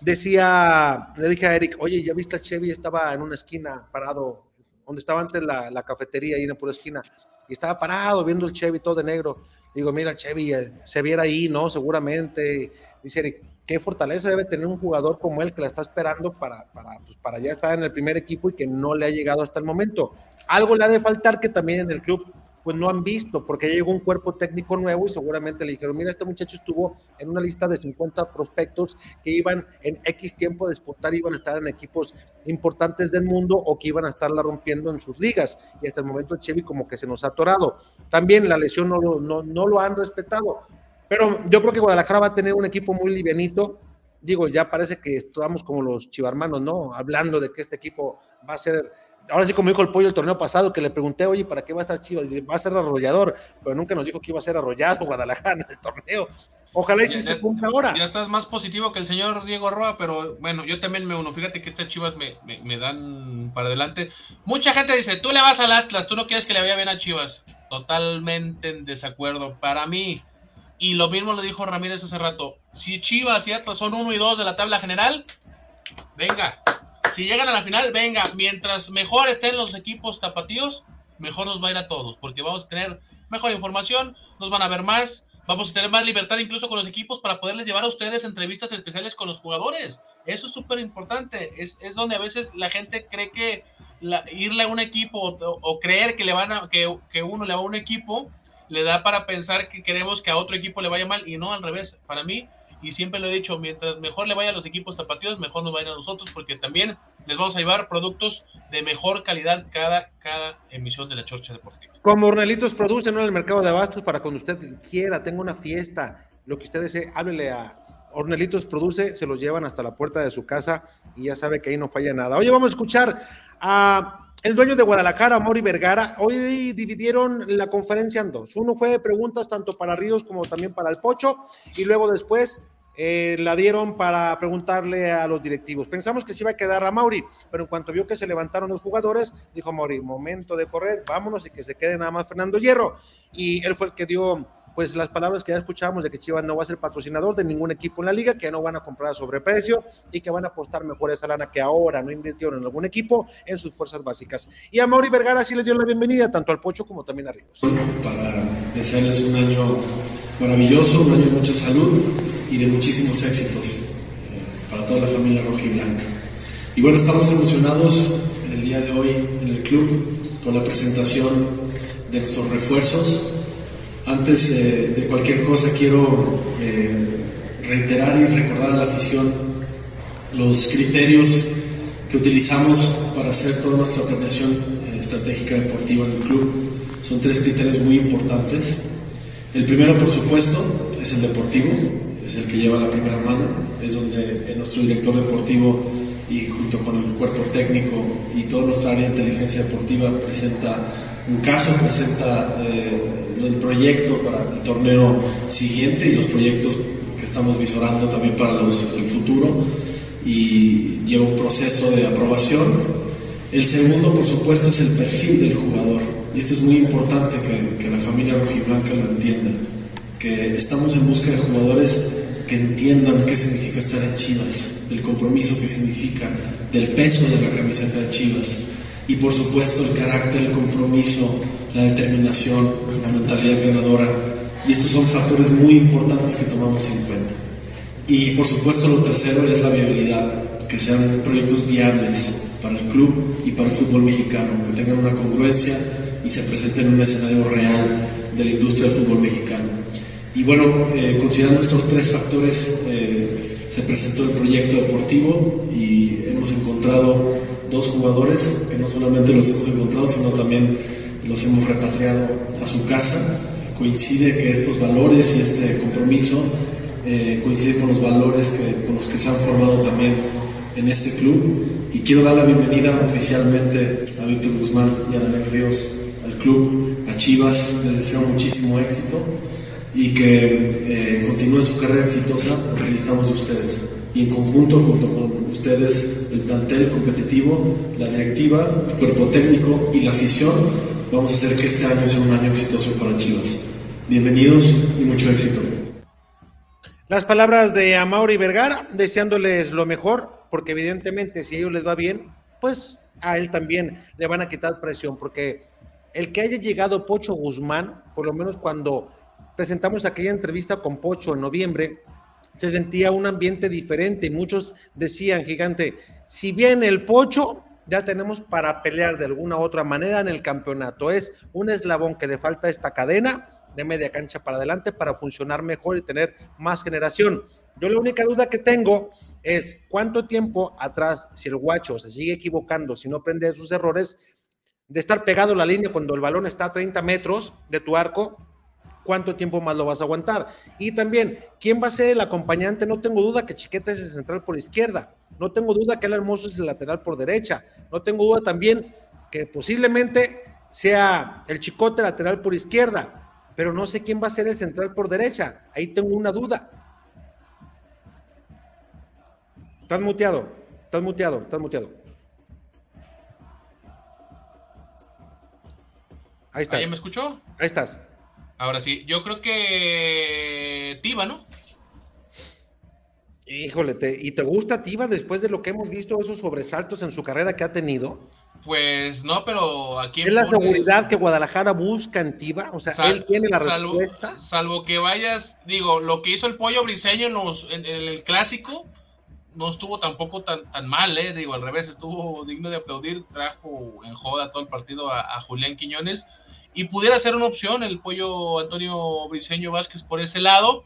B: Decía, le dije a Eric, oye, ¿ya viste a Chevy? Estaba en una esquina parado, donde estaba antes la, cafetería, ahí en la esquina, y estaba parado viendo el Chevy todo de negro. Digo, mira, Chevy, eh, se viera ahí, ¿no? Seguramente. Dice Eric, qué fortaleza debe tener un jugador como él que la está esperando para, para, pues, para ya estar en el primer equipo y que no le ha llegado hasta el momento. Algo le ha de faltar que también en el club pues no han visto, porque llegó un cuerpo técnico nuevo y seguramente le dijeron, mira, este muchacho estuvo en una lista de 50 prospectos que iban en X tiempo de exportar, iban a estar en equipos importantes del mundo o que iban a estarla rompiendo en sus ligas. Y hasta el momento el Chevy como que se nos ha atorado. También la lesión no no, no lo han respetado. Pero yo creo que Guadalajara va a tener un equipo muy livianito. Digo, ya parece que estamos como los chivarmanos, ¿no? Hablando de que este equipo va a ser ahora sí como dijo el pollo el torneo pasado, que le pregunté, oye, ¿para qué va a estar Chivas? Dice, va a ser arrollador, pero nunca nos dijo que iba a ser arrollado Guadalajara en el torneo. Ojalá y si se cumpla ahora.
C: Ya estás más positivo que el señor Diego Roa, pero bueno, yo también me uno. Fíjate que estas Chivas me, me, dan para adelante. Mucha gente dice, tú le vas al Atlas, tú no quieres que le vaya bien a Chivas. Totalmente en desacuerdo. Para mí, y lo mismo lo dijo Ramírez hace rato, si Chivas y Atlas son uno y dos de la tabla general, venga, si llegan a la final, venga, mientras mejor estén los equipos tapatíos, mejor nos va a ir a todos, porque vamos a tener mejor información, nos van a ver más, vamos a tener más libertad incluso con los equipos para poderles llevar a ustedes entrevistas especiales con los jugadores. Eso es súper importante, es, es, donde a veces la gente cree que irle a un equipo o, creer que, le van a, que, que uno le va a un equipo le da para pensar que queremos que a otro equipo le vaya mal y no al revés. Para mí, y siempre lo he dicho, mientras mejor le vaya a los equipos tapatíos, mejor nos vayan a nosotros, porque también les vamos a llevar productos de mejor calidad cada, cada emisión de la Chorcha Deportiva.
B: Como Hornelitos produce ¿no? en el mercado de abastos para cuando usted quiera, tenga una fiesta, lo que usted desee, háblele a Hornelitos Produce, se los llevan hasta la puerta de su casa y ya sabe que ahí no falla nada. Oye, vamos a escuchar a el dueño de Guadalajara, Mori Vergara, hoy dividieron la conferencia en dos. Uno fue preguntas tanto para Ríos como también para el Pocho, y luego después eh, la dieron para preguntarle a los directivos. Pensamos que se iba a quedar a Mauri, pero en cuanto vio que se levantaron los jugadores, dijo Mauri, momento de correr, vámonos y que se quede nada más Fernando Hierro. Y él fue el que dio pues las palabras que ya escuchábamos de que Chivas no va a ser patrocinador de ningún equipo en la liga, que no van a comprar a sobreprecio y que van a apostar mejor esa lana que ahora no invirtieron en algún equipo en sus fuerzas básicas. Y a Mauri Vergara sí le dio la bienvenida tanto al Pocho como también a Ríos.
H: Para desearles un año maravilloso, un año de mucha salud y de muchísimos éxitos eh, para toda la familia roja y blanca. Y bueno, estamos emocionados el día de hoy en el club con la presentación de nuestros refuerzos. Antes eh, de cualquier cosa quiero eh, reiterar y recordar a la afición los criterios que utilizamos para hacer toda nuestra planeación eh, estratégica deportiva en el club. Son tres criterios muy importantes. El primero, por supuesto, es el deportivo, es el que lleva la primera mano, es donde nuestro director deportivo y junto con el cuerpo técnico y toda nuestra área de inteligencia deportiva presenta un caso, presenta eh, el proyecto para el torneo siguiente y los proyectos que estamos visorando también para los, el futuro. Y lleva un proceso de aprobación. El segundo, por supuesto, es el perfil del jugador. Y esto es muy importante que, que la familia rojiblanca lo entienda, que estamos en busca de jugadores que entiendan qué significa estar en Chivas, del compromiso que significa, del peso de la camiseta de Chivas. Y por supuesto el carácter, el compromiso, la determinación, la mentalidad ganadora. Y estos son factores muy importantes que tomamos en cuenta. Y por supuesto lo tercero es la viabilidad, que sean proyectos viables para el club y para el fútbol mexicano, que tengan una congruencia y se presenten en un escenario real de la industria del fútbol mexicano. Y bueno, eh, considerando estos tres factores, eh, se presentó el proyecto deportivo y hemos encontrado dos jugadores que no solamente los hemos encontrado, sino también los hemos repatriado a su casa. Coincide que estos valores y este compromiso eh, coincide con los valores que, con los que se han formado también en este club. Y quiero dar la bienvenida oficialmente a Víctor Guzmán y a Daniel Ríos al club, a Chivas. Les deseo muchísimo éxito y que eh, continúe su carrera exitosa porque de ustedes. Y en conjunto, junto con ustedes, el plantel competitivo, la directiva, el cuerpo técnico y la afición, vamos a hacer que este año sea un año exitoso para Chivas. Bienvenidos y mucho éxito.
B: Las palabras de Amaury Vergara, deseándoles lo mejor, porque evidentemente si a ellos les va bien, pues a él también le van a quitar presión, porque el que haya llegado Pocho Guzmán, por lo menos cuando presentamos aquella entrevista con Pocho en noviembre, se sentía un ambiente diferente y muchos decían, gigante, si viene el Pocho, ya tenemos para pelear de alguna u otra manera en el campeonato. Es un eslabón que le falta a esta cadena de media cancha para adelante para funcionar mejor y tener más generación. Yo la única duda que tengo es cuánto tiempo atrás, si el guacho se sigue equivocando, si no aprende sus errores, de estar pegado a la línea cuando el balón está a 30 metros de tu arco, cuánto tiempo más lo vas a aguantar. Y también, ¿quién va a ser el acompañante? No tengo duda que Chiqueta es el central por izquierda. No tengo duda que el Hermoso es el lateral por derecha. No tengo duda también que posiblemente sea el Chicote lateral por izquierda. Pero no sé quién va a ser el central por derecha. Ahí tengo una duda. Estás muteado. Estás muteado. Estás muteado. Ahí estás.
C: ¿Ahí me escuchó?
B: Ahí estás.
C: Ahora sí, yo creo que Tiva, ¿no?
B: Híjole, ¿y te gusta Tiva después de lo que hemos visto, esos sobresaltos en su carrera que ha tenido?
C: Pues no, pero aquí
B: es la seguridad que Guadalajara busca en Tiva, o sea, él tiene la respuesta.
C: Salvo que vayas, digo, lo que hizo el pollo briseño en, el clásico no estuvo tampoco tan, tan mal, ¿eh? digo, al revés, estuvo digno de aplaudir, trajo en joda todo el partido a Julián Quiñones y pudiera ser una opción el pollo Antonio Briceño Vázquez por ese lado,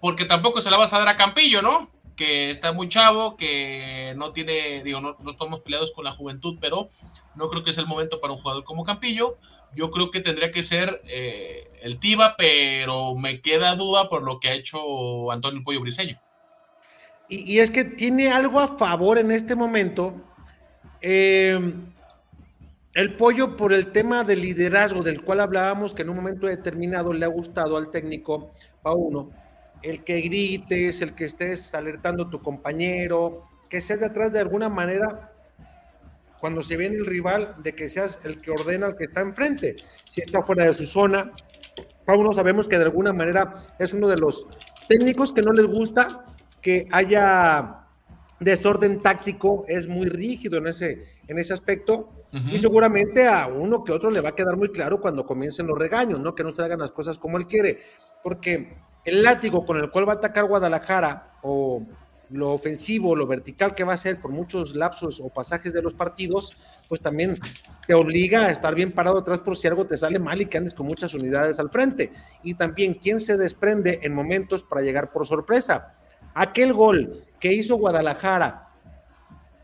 C: porque tampoco se la vas a dar a Campillo, ¿no? Que está muy chavo, que no tiene, digo, no, estamos peleados con la juventud, pero no creo que es el momento para un jugador como Campillo. Yo creo que tendría que ser eh, el Tiba, pero me queda duda por lo que ha hecho Antonio Pollo Briceño.
B: Y, y es que tiene algo a favor en este momento. Eh, el pollo por el tema del liderazgo del cual hablábamos, que en un momento determinado le ha gustado al técnico Pauno, el que grites, el que estés alertando a tu compañero, que seas de atrás de alguna manera cuando se viene el rival, de que seas el que ordena al que está enfrente. Si está fuera de su zona, Pauno sabemos que de alguna manera es uno de los técnicos que no les gusta que haya desorden táctico, es muy rígido en ese, en ese aspecto. Y seguramente a uno que otro le va a quedar muy claro cuando comiencen los regaños, ¿no? Que no se hagan las cosas como él quiere. Porque el látigo con el cual va a atacar Guadalajara o lo ofensivo, lo vertical que va a ser por muchos lapsos o pasajes de los partidos, pues también te obliga a estar bien parado atrás por si algo te sale mal y que andes con muchas unidades al frente. Y también quién se desprende en momentos para llegar por sorpresa. Aquel gol que hizo Guadalajara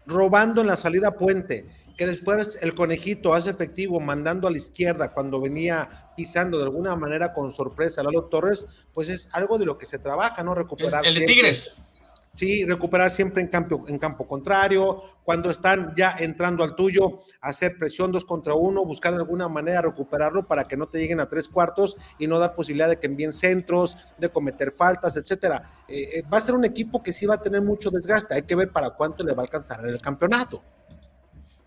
B: robando en la salida puente, que después el conejito hace efectivo mandando a la izquierda cuando venía pisando de alguna manera con sorpresa a Lalo Torres, pues es algo de lo que se trabaja, ¿no? Recuperar.
C: El, de Tigres.
B: Sí, recuperar siempre en campo, en campo contrario, cuando están ya entrando al tuyo, hacer presión dos contra uno, buscar de alguna manera recuperarlo para que no te lleguen a tres cuartos y no dar posibilidad de que envíen centros, de cometer faltas, etcétera. Eh, eh, va a ser un equipo que sí va a tener mucho desgaste, hay que ver para cuánto le va a alcanzar en el campeonato.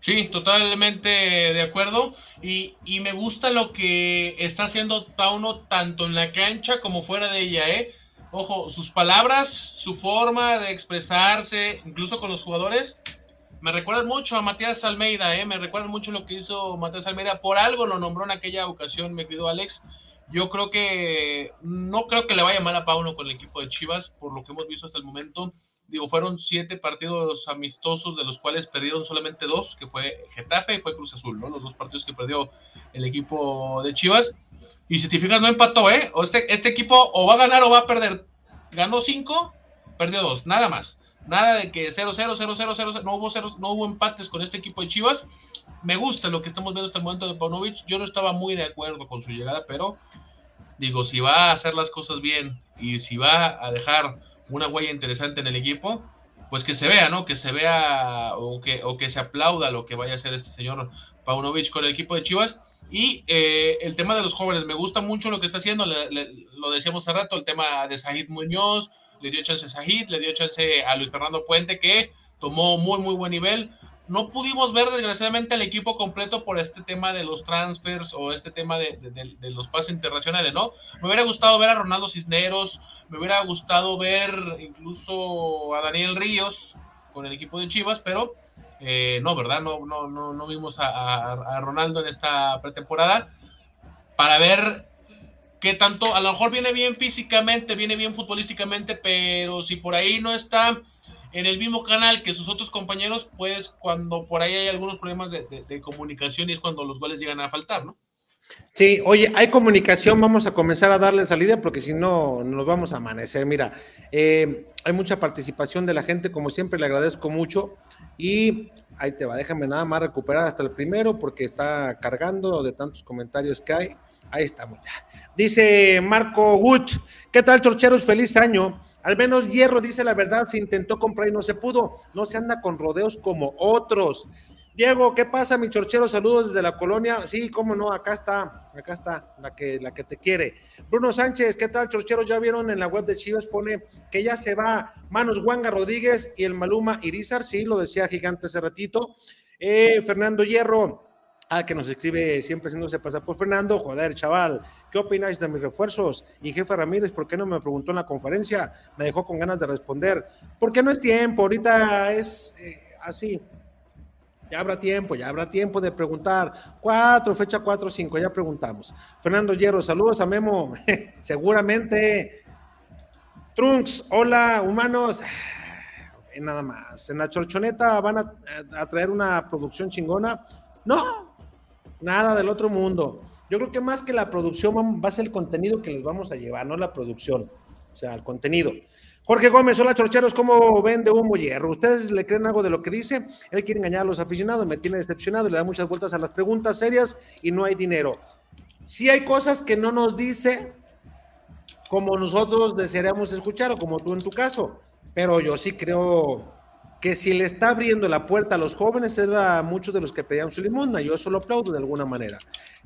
C: Sí, totalmente de acuerdo. Y, y, me gusta lo que está haciendo Pauno tanto en la cancha como fuera de ella, ¿eh? Ojo, sus palabras, su forma de expresarse, incluso con los jugadores, me recuerdan mucho a Matías Almeida, ¿eh? me recuerdan mucho lo que hizo Matías Almeida. Por algo lo nombró en aquella ocasión, me querido Alex. Yo creo que no creo que le vaya mal a Pauno con el equipo de Chivas, por lo que hemos visto hasta el momento. Digo, fueron siete partidos amistosos, de los cuales perdieron solamente dos, que fue Getafe y fue Cruz Azul, ¿no? Los dos partidos que perdió el equipo de Chivas. Y si te fijas, no empató, ¿eh? O este, este equipo o va a ganar o va a perder. Ganó cinco, perdió dos, nada más. Nada de que 0-0, 0-0, 0 no hubo ceros, no hubo empates con este equipo de Chivas. Me gusta lo que estamos viendo hasta el momento de Paunovic. Yo no estaba muy de acuerdo con su llegada, pero digo, si va a hacer las cosas bien y si va a dejar una huella interesante en el equipo, pues que se vea, ¿no? Que se vea o que, o que se aplauda lo que vaya a hacer este señor Paunovic con el equipo de Chivas. Y eh, el tema de los jóvenes, me gusta mucho lo que está haciendo, lo decíamos hace rato, el tema de Sajid Muñoz, le dio chance a Sajid, le dio chance a Luis Fernando Puente, que tomó muy, muy buen nivel. No pudimos ver, desgraciadamente, al equipo completo por este tema de los transfers o este tema de, de los pases internacionales, ¿no? Me hubiera gustado ver a Ronaldo Cisneros, me hubiera gustado ver incluso a Daniel Ríos con el equipo de Chivas, pero eh, no, ¿verdad? No, no, no, no vimos a, Ronaldo en esta pretemporada para ver qué tanto, a lo mejor viene bien físicamente, viene bien futbolísticamente, pero si por ahí no está en el mismo canal que sus otros compañeros, pues cuando por ahí hay algunos problemas de, comunicación y es cuando los goles llegan a faltar, ¿no?
B: Sí, oye, hay comunicación, vamos a comenzar a darle salida porque si no nos vamos a amanecer. Mira, eh, hay mucha participación de la gente, como siempre le agradezco mucho. Y ahí te va, déjame nada más recuperar hasta el primero porque está cargando de tantos comentarios que hay. Ahí estamos ya. Dice Marco Wood, ¿qué tal, Chorcheros? Feliz año. Al menos Hierro dice la verdad, se intentó comprar y no se pudo. No se anda con rodeos como otros. Diego, ¿qué pasa, mi chorchero? Saludos desde la colonia. Sí, cómo no, acá está, acá está, la que, la que te quiere. Bruno Sánchez, ¿qué tal, chorcheros? Ya vieron en la web de Chivas, pone que ya se va Manos Guanga Rodríguez y el Maluma Irizar, sí, lo decía Gigante hace ratito. Eh, Fernando Hierro, ah, que nos escribe siempre haciéndose pasar por Fernando, joder, chaval, ¿qué opináis de mis refuerzos? Y jefe Ramírez, ¿por qué no me preguntó en la conferencia? Me dejó con ganas de responder. Porque no es tiempo, ahorita es eh, así ya habrá tiempo, ya habrá tiempo de preguntar. Cuatro, fecha cuatro, cinco, ya preguntamos. Fernando Hierro, saludos a Memo. Seguramente. Trunks, hola, humanos. Nada más. En la chorchoneta van a, traer una producción chingona. No, nada del otro mundo. Yo creo que más que la producción va a ser el contenido que les vamos a llevar, no la producción. O sea, el contenido. Jorge Gómez, hola chorcheros, ¿cómo ven de humo hierro? ¿Ustedes le creen algo de lo que dice? Él quiere engañar a los aficionados, me tiene decepcionado, le da muchas vueltas a las preguntas serias y no hay dinero. Si hay cosas que no nos dice como nosotros desearíamos escuchar o como tú en tu caso, pero yo sí creo que si le está abriendo la puerta a los jóvenes era muchos de los que pedían su limosna, yo eso lo aplaudo de alguna manera.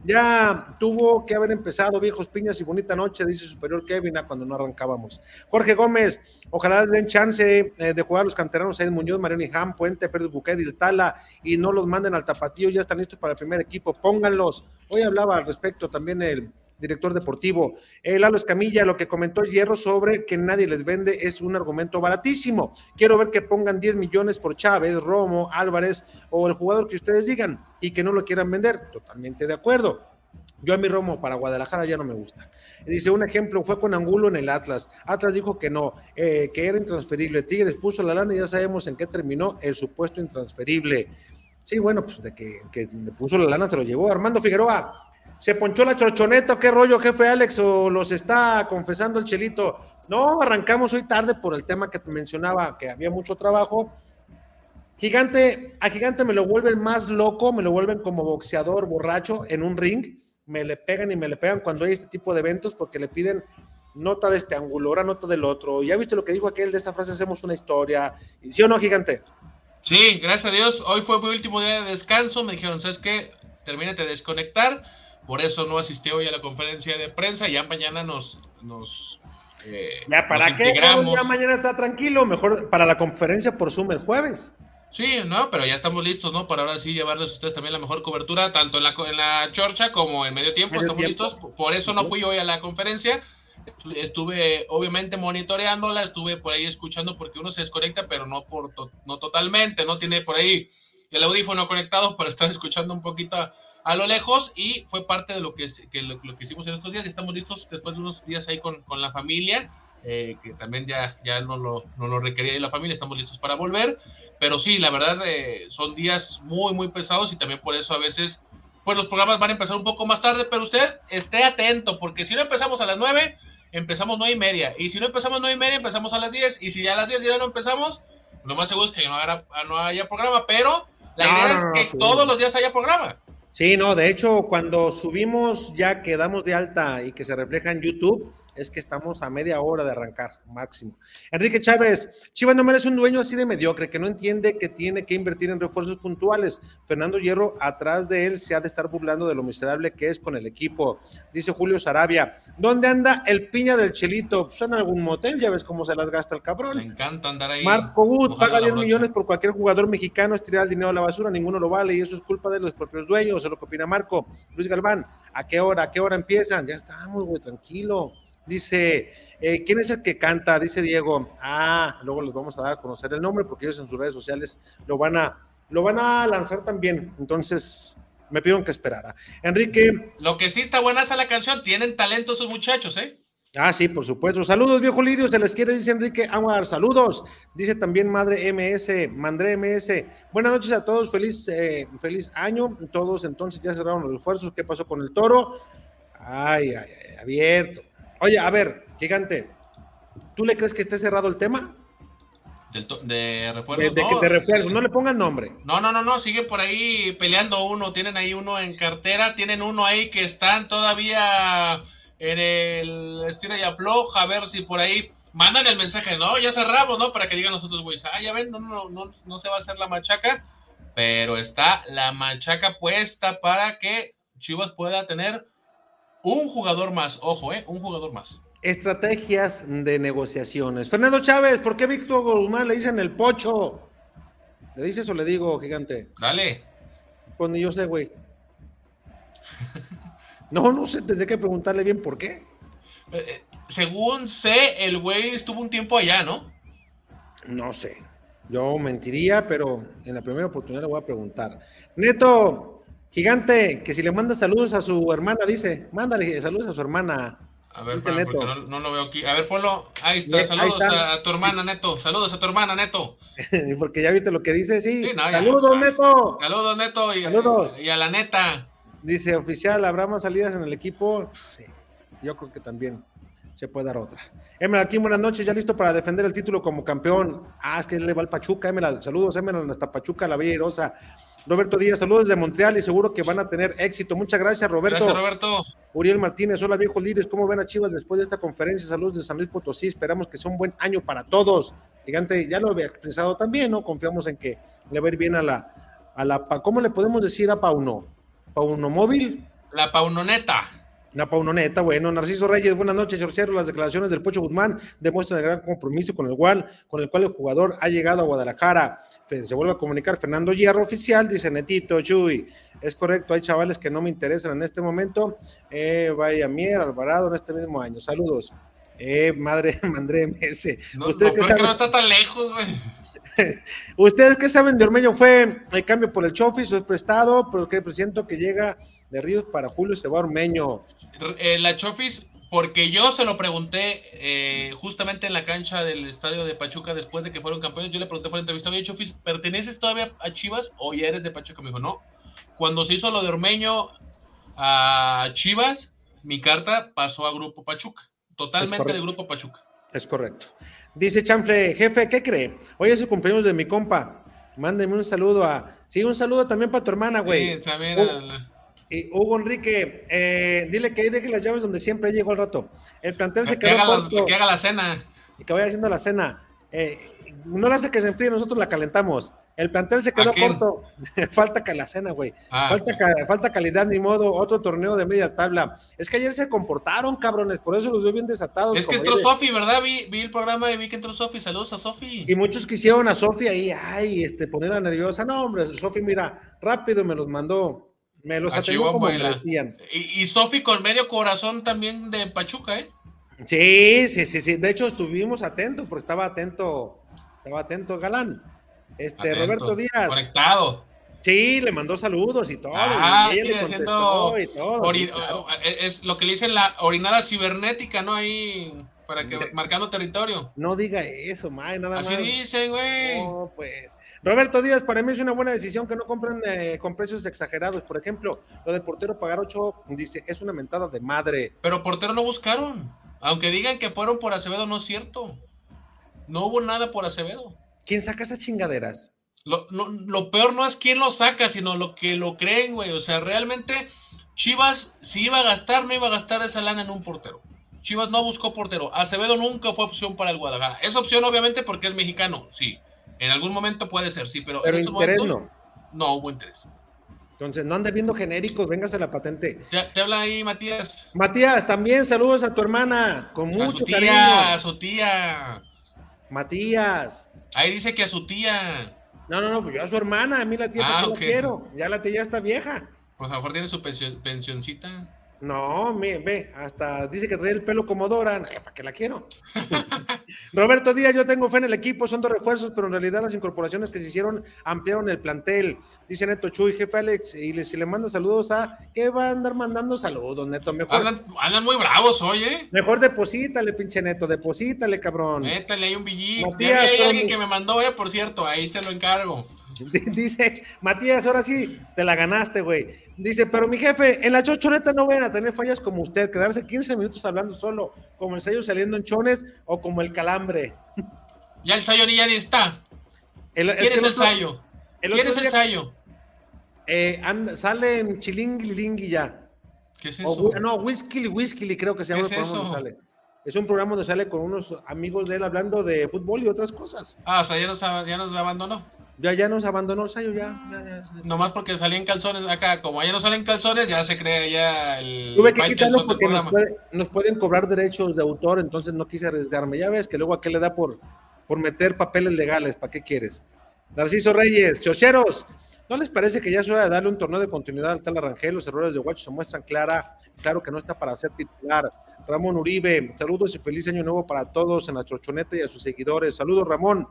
B: Ya tuvo que haber empezado viejos piñas y bonita noche, dice superior Kevin, cuando no arrancábamos. Jorge Gómez, ojalá les den chance eh, de jugar los canteranos Aid Muñoz, Mariano Ham, Puente, Pérez Buquet, Tala y no los manden al tapatío, ya están listos para el primer equipo, pónganlos. Hoy hablaba al respecto también el director deportivo. El Lalo Escamilla, lo que comentó Hierro sobre que nadie les vende es un argumento baratísimo. Quiero ver que pongan 10 millones por Chávez, Romo, Álvarez o el jugador que ustedes digan y que no lo quieran vender. Totalmente de acuerdo. Yo a mi Romo para Guadalajara ya no me gusta. Dice, un ejemplo, fue con Angulo en el Atlas. Atlas dijo que no, eh, que era intransferible. Tigres puso la lana y ya sabemos en qué terminó el supuesto intransferible. Sí, bueno, pues de que, que le puso la lana se lo llevó. Armando Figueroa, ¿se ponchó la chorchoneta? ¿Qué rollo, jefe Alex? ¿O los está confesando el chelito? No, arrancamos hoy tarde por el tema que te mencionaba, que había mucho trabajo. Gigante, a Gigante me lo vuelven más loco, me lo vuelven como boxeador borracho en un ring me le pegan y me le pegan cuando hay este tipo de eventos porque le piden nota de este ángulo, ahora nota del otro. Ya viste lo que dijo aquel de esta frase, hacemos una historia. ¿Sí o no, gigante?
C: Sí, gracias a Dios. Hoy fue mi último día de descanso. Me dijeron, ¿sabes qué? Termínate de desconectar. Por eso no asistí hoy a la conferencia de prensa. Ya mañana nos... nos
B: eh, ya, ¿para qué? Ya mañana está tranquilo. Mejor para la conferencia por Zoom el jueves.
C: Sí, no, pero ya estamos listos, ¿no? Para ahora sí llevarles a ustedes también la mejor cobertura, tanto en la, en la chorcha como en medio tiempo. estamos listos. Por eso no fui hoy a la conferencia. Estuve obviamente monitoreándola, estuve por ahí escuchando porque uno se desconecta, pero no, por no totalmente, no tiene por ahí el audífono conectado para estar escuchando un poquito a, lo lejos y fue parte de lo que, lo, que hicimos en estos días. Estamos listos después de unos días ahí con, con la familia, eh, que también ya, ya no, lo, no lo requería y la familia, estamos listos para volver. Pero sí, la verdad, eh, son días muy, muy pesados y también por eso a veces, pues los programas van a empezar un poco más tarde, pero usted esté atento, porque si no empezamos a las 9, empezamos nueve y media. Y si no empezamos nueve y media, empezamos a las 10. Y si ya a las 10 ya no empezamos, lo más seguro es que no, no haya programa, pero la idea es que todos los días haya programa.
B: Sí, no, de hecho, cuando subimos ya quedamos de alta y que se refleja en YouTube, es que estamos a media hora de arrancar, máximo. Enrique Chávez, Chivas no merece un dueño así de mediocre, que no entiende que tiene que invertir en refuerzos puntuales. Fernando Hierro, atrás de él, se ha de estar burlando de lo miserable que es con el equipo. Dice Julio Sarabia, ¿dónde anda el piña del Chelito? Pues en algún motel, ya ves cómo se las gasta el cabrón.
C: Me encanta andar ahí.
B: Marco Wood paga 10 millones por cualquier jugador mexicano, es tirar el dinero a la basura, ninguno lo vale y eso es culpa de los propios dueños, es lo que opina Marco. Luis Galván, ¿a qué hora? ¿A qué hora empiezan? Ya estamos, güey, tranquilo. Dice, eh, ¿quién es el que canta? Dice Diego. Ah, luego les vamos a dar a conocer el nombre porque ellos en sus redes sociales lo van a, lo van a lanzar también. Entonces, me pidieron que esperara. Enrique.
C: Lo que sí está buena es la canción. Tienen talento esos muchachos, ¿eh?
B: Ah, sí, por supuesto. Saludos, viejo Lirio, se les quiere, dice Enrique Aguar. Saludos, dice también Madre MS, Mandré MS. Buenas noches a todos, feliz, eh, feliz año. Todos entonces ya cerraron los esfuerzos. ¿Qué pasó con el toro? Ay, ay, ay, abierto. Oye, a ver, gigante, ¿tú le crees que esté cerrado el tema?
C: de refuerzos.
B: De, no, de refuerzos, no le pongan nombre.
C: No, no, no, no, sigue por ahí peleando uno, tienen ahí uno en cartera, tienen uno ahí que están todavía en el estilo y afloja, a ver si por ahí mandan el mensaje, no, ya cerramos, ¿no? Para que digan nosotros, güeyes, ah, ya ven, no, no, no, no se va a hacer la machaca, pero está la machaca puesta para que Chivas pueda tener un jugador más, ojo, ¿eh? Un jugador más.
B: Estrategias de negociaciones. Fernando Chávez, ¿por qué Víctor Guzmán le dicen el pocho? ¿Le dices o le digo, gigante?
C: Dale.
B: Pues ni yo sé, güey. No, no sé, tendré que preguntarle bien por qué.
C: Eh, eh, según sé, el güey estuvo un tiempo allá, ¿no?
B: No sé. Yo mentiría, pero en la primera oportunidad le voy a preguntar. Neto, Gigante, que si le manda saludos a su hermana, dice, mándale saludos a su hermana.
C: A ver, porque no, lo veo aquí. A ver, ponlo. Ahí está. Saludos A, tu hermana, Neto. Saludos a tu hermana, Neto.
B: porque ya viste lo que dice, sí. saludos, Neto.
C: Saludos, Neto. Y, y, a la neta.
B: Dice, oficial, ¿habrá más salidas en el equipo? Sí. Yo creo que también se puede dar otra. Emerald, aquí buenas noches, ya listo para defender el título como campeón. Ah, es que le va al Pachuca, Emerald. Saludos, Emerald, hasta Pachuca, la Bella Rosa. Roberto Díaz, saludos desde Montreal y seguro que van a tener éxito. Muchas gracias, Roberto.
C: Gracias, Roberto.
B: Uriel Martínez, hola viejo líderes, ¿cómo ven a Chivas después de esta conferencia? Saludos de San Luis Potosí, esperamos que sea un buen año para todos. Gigante, ya lo había expresado también, ¿no? Confiamos en que le va a ir bien a la, a la, ¿cómo le podemos decir a Pauno? ¿Pauno móvil?
C: La Paunoneta.
B: Una paunoneta, bueno. Narciso Reyes, buenas noches, Chorchero. Las declaraciones del Pocho Guzmán demuestran el gran compromiso con el cual, con el cual el jugador ha llegado a Guadalajara. Se vuelve a comunicar Fernando Hierro oficial, dice Netito, Chuy. Es correcto, hay chavales que no me interesan en este momento. Eh, vaya Mier, Alvarado en este mismo año. Saludos. Eh, madre, madre MS.
C: No, ¿Ustedes no, que no está tan lejos, güey.
B: ¿Ustedes qué saben de Ormeño? ¿Fue el cambio por el Chofis o es prestado? Porque siento que llega de Ríos para Julio se va Ormeño.
C: Eh, la Chofis, porque yo se lo pregunté eh, justamente en la cancha del estadio de Pachuca después de que fueron campeones. Yo le pregunté por la entrevista, oye, Chofis, ¿perteneces todavía a Chivas o ya eres de Pachuca? Me dijo, no. Cuando se hizo lo de Ormeño a Chivas, mi carta pasó a Grupo Pachuca. Totalmente de Grupo Pachuca.
B: Es correcto. Dice Chanfle, jefe, ¿qué cree? Hoy es el cumpleaños de mi compa. Mándeme un saludo a. Sí, un saludo también para tu hermana, güey. Sí, también. Y Hugo Enrique, eh, dile que ahí deje las llaves donde siempre llegó el rato. El plantel se quedó
C: corto. que haga la cena.
B: Y que vaya haciendo la cena. Eh, no le hace que se enfríe, nosotros la calentamos. El plantel se quedó corto. falta que la cena, güey. Ah, falta, falta calidad, ni modo. Otro torneo de media tabla. Es que ayer se comportaron, cabrones. Por eso los veo bien desatados.
C: Es que entró Sofi, ¿verdad? Vi, vi, el programa y vi que entró Sofi. Saludos a Sofi.
B: Y muchos quisieron a Sofi ahí, ay, este, ponerla nerviosa. No, hombre, Sofi, mira, rápido me los mandó me los atendió como
C: Y, y Sofi con medio corazón también de Pachuca, ¿eh?
B: Sí, sí, sí, sí. De hecho, estuvimos atentos, porque estaba atento, estaba atento Galán. Este, Roberto Díaz.
C: Conectado.
B: Sí, le mandó saludos y todo.
C: Ah, y haciendo y todo, Es lo que le dicen la orinada cibernética, ¿no? Ahí para que marcando territorio.
B: No diga eso, May, nada
C: más.
B: Así
C: dicen, güey.
B: No, pues. Roberto Díaz, para mí es una buena decisión que no compren eh, con precios exagerados. Por ejemplo, lo de portero pagar 8, dice, es una mentada de madre.
C: Pero portero no buscaron. Aunque digan que fueron por Acevedo, no es cierto. No hubo nada por Acevedo.
B: ¿Quién saca esas chingaderas?
C: Lo, lo peor no es quién lo saca, sino lo que lo creen, güey. O sea, realmente Chivas, si iba a gastar, no iba a gastar esa lana en un portero. Chivas no buscó portero. Acevedo nunca fue opción para el Guadalajara. Es opción, obviamente, porque es mexicano, sí. En algún momento puede ser, sí, pero,
B: pero en interés no.
C: No hubo interés.
B: Entonces, no ande viendo genéricos, véngase la patente.
C: Te, habla ahí, Matías.
B: Matías, también saludos a tu hermana, con mucho a su
C: tía, A su tía.
B: Matías.
C: Ahí dice que a su tía.
B: No, no, no, pues yo a su hermana, a mí la tía ah, la quiero. Ya la tía está vieja.
C: Pues a lo mejor tiene su pensioncita.
B: No, me, ve, hasta dice que trae el pelo como Dora. ¿Para qué la quiero? Roberto Díaz, yo tengo fe en el equipo, son dos refuerzos, pero en realidad las incorporaciones que se hicieron ampliaron el plantel. Dice Neto Chuy, jefe Alex, y le, si le manda saludos a. ¿Qué va a andar mandando saludos, Neto? Mejor.
C: Andan, muy bravos hoy, ¿eh?
B: Mejor deposítale, pinche Neto, deposítale, cabrón.
C: Métale ahí un billete. hay alguien que me mandó, eh, por cierto, ahí te lo encargo.
B: Dice, Matías, ahora sí, te la ganaste, güey. Dice, pero mi jefe, en la chochoneta no vayan a tener fallas como usted, quedarse 15 minutos hablando solo, como el sello saliendo en chones o como el calambre.
C: Ya el sello ya ni está. ¿Quién es el sello? ¿Quién es el sello?
B: Eh, sale en Chilingui ya.
C: ¿Qué es eso?
B: no, Whisky Whisky creo que se llama. es, es un programa donde sale con unos amigos de él hablando de fútbol y otras cosas.
C: Ah, o sea, ya nos, ya nos abandonó.
B: Ya, ya nos abandonó el Sayo, ya,
C: Nomás porque salían calzones acá, como allá no salen calzones, ya se crea ya el.
B: Tuve que quitarlo porque nos, pueden cobrar derechos de autor, entonces no quise arriesgarme. Ya ves que luego a qué le da por, por meter papeles legales, ¿para qué quieres? Narciso Reyes, chocheros, ¿no les parece que ya es hora de darle un torneo de continuidad al tal Arrangel? Los errores de Guacho se muestran clara, claro que no está para ser titular. Ramón Uribe, saludos y feliz año nuevo para todos en la chochoneta y a sus seguidores. Saludos, Ramón.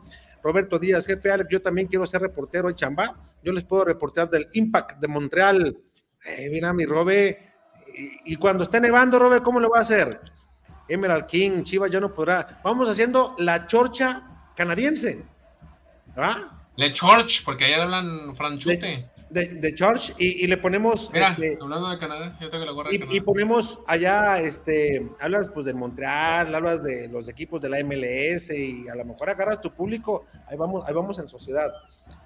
B: Roberto Díaz, jefe Alex, yo también quiero ser reportero en Chamba. Yo les puedo reportear del Impact de Montreal. Eh, mira, mi Robe. Y, cuando esté nevando, Robe, ¿cómo lo va a hacer? Emerald King, Chivas ya no podrá. Vamos haciendo la chorcha canadiense. ¿Va?
C: Le Chorch, porque allá hablan franchute
B: de, de George y, le ponemos.
C: Mira, este, hablando de Canadá, yo tengo la gorra
B: y,
C: de Canadá.
B: y ponemos allá, este, hablas pues del Montreal, hablas de los equipos de la MLS y a lo mejor agarras tu público. Ahí vamos, ahí vamos en sociedad.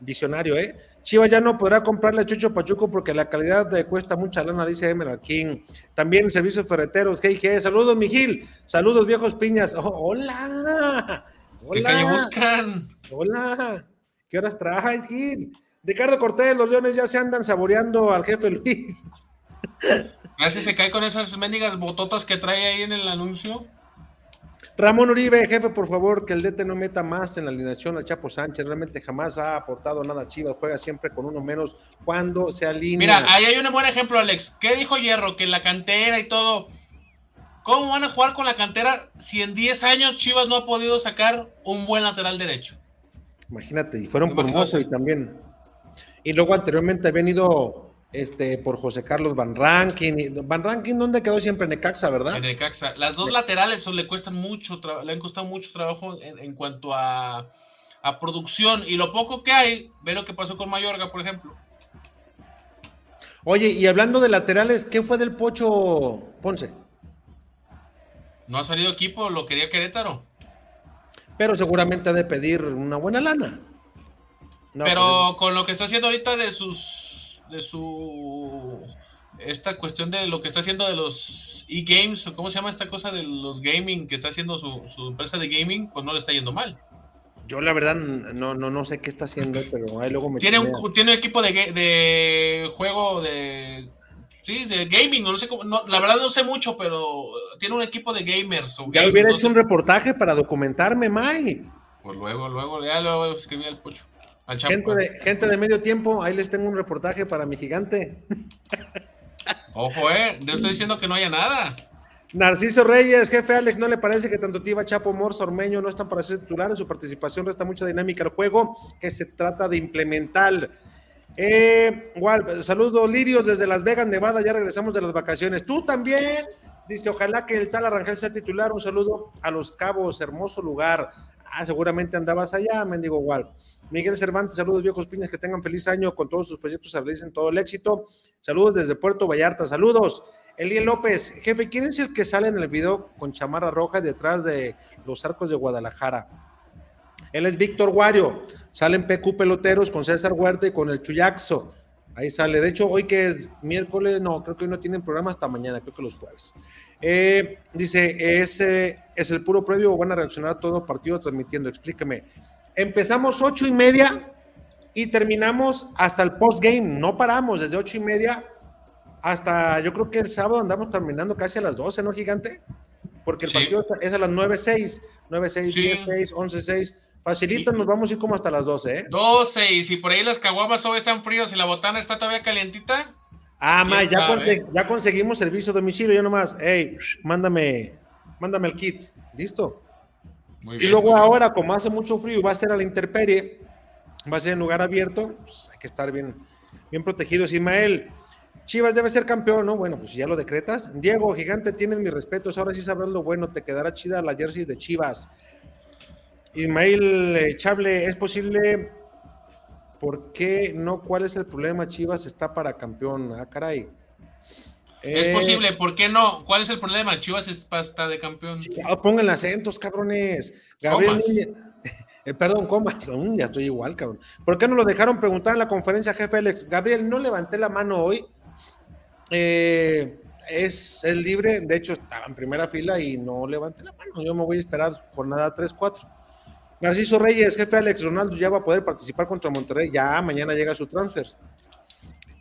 B: Visionario, ¿eh? Chivas ya no podrá comprarle a Chucho Pachuco porque la calidad de cuesta mucha lana, dice Emerald King. También servicios ferreteros, GIG. Saludos, Mijil. Saludos, viejos piñas. Oh, hola.
C: Hola. ¿Qué calle buscan?
B: Hola. ¿Qué horas traes, Gil? Ricardo Cortés, los Leones ya se andan saboreando al jefe Luis.
C: A si se cae con esas mendigas bototas que trae ahí en el anuncio.
B: Ramón Uribe, jefe, por favor, que el DT no meta más en la alineación al Chapo Sánchez. Realmente jamás ha aportado nada a Chivas. Juega siempre con uno menos cuando se alinea.
C: Mira, ahí hay un buen ejemplo, Alex. ¿Qué dijo Hierro? Que la cantera y todo. ¿Cómo van a jugar con la cantera si en 10 años Chivas no ha podido sacar un buen lateral derecho?
B: Imagínate, y fueron por Mozo y también. Y luego anteriormente habían ido este, por José Carlos Van Rankin. Van Rankin, ¿dónde quedó siempre? En Necaxa, ¿verdad?
C: En Necaxa. Las dos laterales le cuestan mucho, le han costado mucho trabajo en, cuanto a, producción. Y lo poco que hay, ve lo que pasó con Mayorga, por ejemplo.
B: Oye, y hablando de laterales, ¿qué fue del Pocho Ponce?
C: No ha salido equipo, lo quería Querétaro.
B: Pero seguramente ha de pedir una buena lana.
C: Pero pues, con lo que está haciendo ahorita de sus de su esta cuestión de lo que está haciendo de los e-games, o cómo se llama esta cosa de los gaming que está haciendo su, empresa de gaming, pues no le está yendo mal.
B: Yo la verdad no, no, no sé qué está haciendo, pero ahí luego me
C: tiene un, tiene un equipo de, de juego de sí, de gaming, no sé cómo, la verdad no sé mucho, pero tiene un equipo de gamers.
B: ya hubiera hecho un reportaje para documentarme, Mai.
C: Pues luego, luego, ya lo escribí al pocho.
B: Gente de, gente de medio tiempo, ahí les tengo un reportaje para mi gigante.
C: Ojo, eh, yo estoy diciendo que no haya nada.
B: Narciso Reyes, jefe Alex, ¿no le parece que tanto Tiva, Chapo, Morza, Ormeño no están para ser titulares? Su participación resta mucha dinámica al juego que se trata de implementar. Eh, igual, saludos Lirios desde Las Vegas, Nevada, ya regresamos de las vacaciones. Tú también, dice, ojalá que el tal Arrangel sea titular. Un saludo a Los Cabos, hermoso lugar. Ah, seguramente andabas allá, mendigo igual. Miguel Cervantes, saludos viejos piñas, que tengan feliz año con todos sus proyectos, en todo el éxito. Saludos desde Puerto Vallarta, saludos. Eliel López, jefe, ¿quién es el que sale en el video con chamarra roja detrás de los arcos de Guadalajara? Él es Víctor Guario, salen PQ Peloteros con César Huerta y con el Chuyaxo. Ahí sale. De hecho, hoy que es miércoles, no, creo que hoy no tienen programa hasta mañana, creo que los jueves. Eh, dice, ¿es, ¿es el puro previo o van a reaccionar a todo partido transmitiendo? Explíqueme empezamos ocho y media y terminamos hasta el postgame. No paramos desde ocho y media hasta, yo creo que el sábado andamos terminando casi a las 12, ¿no, gigante? Porque el partido es a las 9.6, 9.6, sí. 10.6, 11.6. Facilito, nos vamos a ir como hasta las 12, ¿eh?
C: 12, y si por ahí las caguamas todavía están fríos y la botana está todavía calientita.
B: Ah, ma, ya, ya, conseguimos servicio a domicilio, ya nomás, hey, mándame, mándame el kit, listo y luego ahora, como hace mucho frío, va a ser a la intemperie, va a ser en lugar abierto, pues hay que estar bien, bien protegidos. Ismael, Chivas debe ser campeón, ¿no? Bueno, pues ya lo decretas. Diego, gigante, tienes mis respetos, ahora sí sabrás lo bueno, te quedará chida la jersey de Chivas. Ismael Chable, ¿es posible? ¿Por qué no? ¿Cuál es el problema? Chivas está para campeón. Ah, caray.
C: Es eh, posible, ¿por qué no? ¿Cuál es el problema? Chivas es pasta de campeón.
B: pongan acentos, cabrones. Gabriel eh, perdón, comas, ya estoy igual, cabrón. ¿Por qué no lo dejaron preguntar en la conferencia, jefe Alex? Gabriel, no levanté la mano hoy. Eh, es, el libre, de hecho estaba en primera fila y no levanté la mano. Yo me voy a esperar jornada 3-4. Narciso Reyes, jefe Alex, Ronaldo ya va a poder participar contra Monterrey. Ya mañana llega su transfer.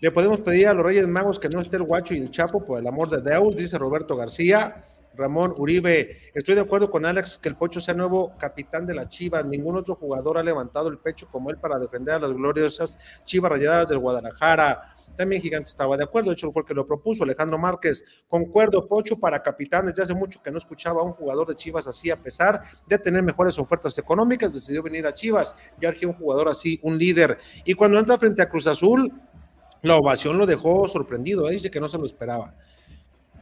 B: Le podemos pedir a los Reyes Magos que no esté el guacho y el Chapo, por el amor de Deus, dice Roberto García. Ramón Uribe, estoy de acuerdo con Alex que el Pocho sea nuevo capitán de la Chivas. Ningún otro jugador ha levantado el pecho como él para defender a las gloriosas Chivas rayadas del Guadalajara. También Gigante estaba de acuerdo, de hecho fue el que lo propuso, Alejandro Márquez. Concuerdo, Pocho para capitanes. Ya hace mucho que no escuchaba a un jugador de Chivas así, a pesar de tener mejores ofertas económicas, decidió venir a Chivas. Ya urgía un jugador así, un líder. Y cuando entra frente a Cruz Azul, la ovación lo dejó sorprendido, ¿eh? dice que no se lo esperaba.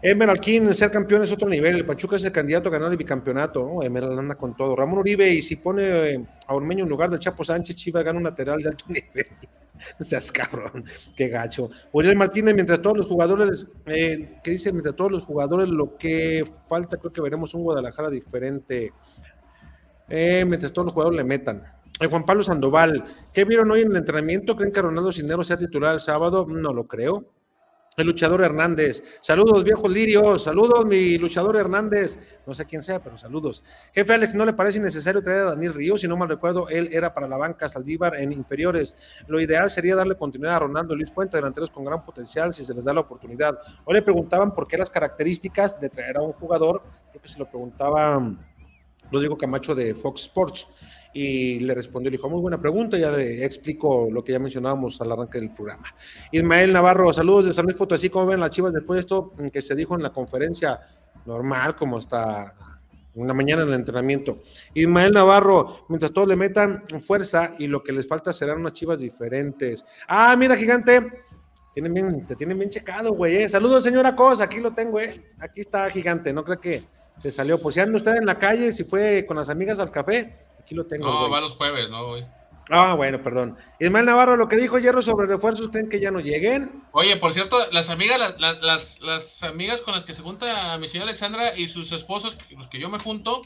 B: Emerald King, ser campeón es otro nivel. El Pachuca es el candidato a ganar el bicampeonato. Emerald anda con todo. Ramón Uribe, y si pone eh, a Ormeño en lugar del Chapo Sánchez, Chiva gana un lateral de alto nivel. no seas cabrón, qué gacho. Uriel Martínez, mientras todos los jugadores, eh, ¿qué dice? Mientras todos los jugadores, lo que falta, creo que veremos un Guadalajara diferente. Eh, mientras todos los jugadores le metan. Juan Pablo Sandoval, ¿qué vieron hoy en el entrenamiento? ¿Creen que Ronaldo Cisneros sea titular el sábado? No lo creo. El luchador Hernández. Saludos, viejos lirios. Saludos, mi luchador Hernández. No sé quién sea, pero saludos. Jefe Alex, ¿no le parece innecesario traer a Daniel Ríos? Si no mal recuerdo, él era para la banca Saldívar en inferiores. Lo ideal sería darle continuidad a Ronaldo Luis Puente, delanteros con gran potencial, si se les da la oportunidad. Hoy le preguntaban por qué las características de traer a un jugador, creo que se lo preguntaba Rodrigo Camacho de Fox Sports y le respondió, le dijo, muy buena pregunta, ya le explico lo que ya mencionábamos al arranque del programa. Ismael Navarro, saludos de San Luis Potosí, ¿cómo ven las chivas del puesto que se dijo en la conferencia normal, como hasta una mañana en el entrenamiento? Ismael Navarro, mientras todos le metan fuerza y lo que les falta serán unas chivas diferentes. Ah, mira, gigante, tienen bien, te tienen bien checado, güey. Eh. Saludos, señora Cosa, aquí lo tengo, eh. Aquí está, gigante, no creo que se salió. Pues si anda usted en la calle, si fue con las amigas al café, Aquí lo tengo.
C: No, va los jueves, no hoy.
B: Ah, bueno, perdón. Ismael Navarro, lo que dijo Hierro sobre refuerzos, ¿creen que ya no lleguen?
C: Oye, por cierto, las amigas, las, las, amigas con las que se junta mi señora Alexandra y sus esposos, los que yo me junto,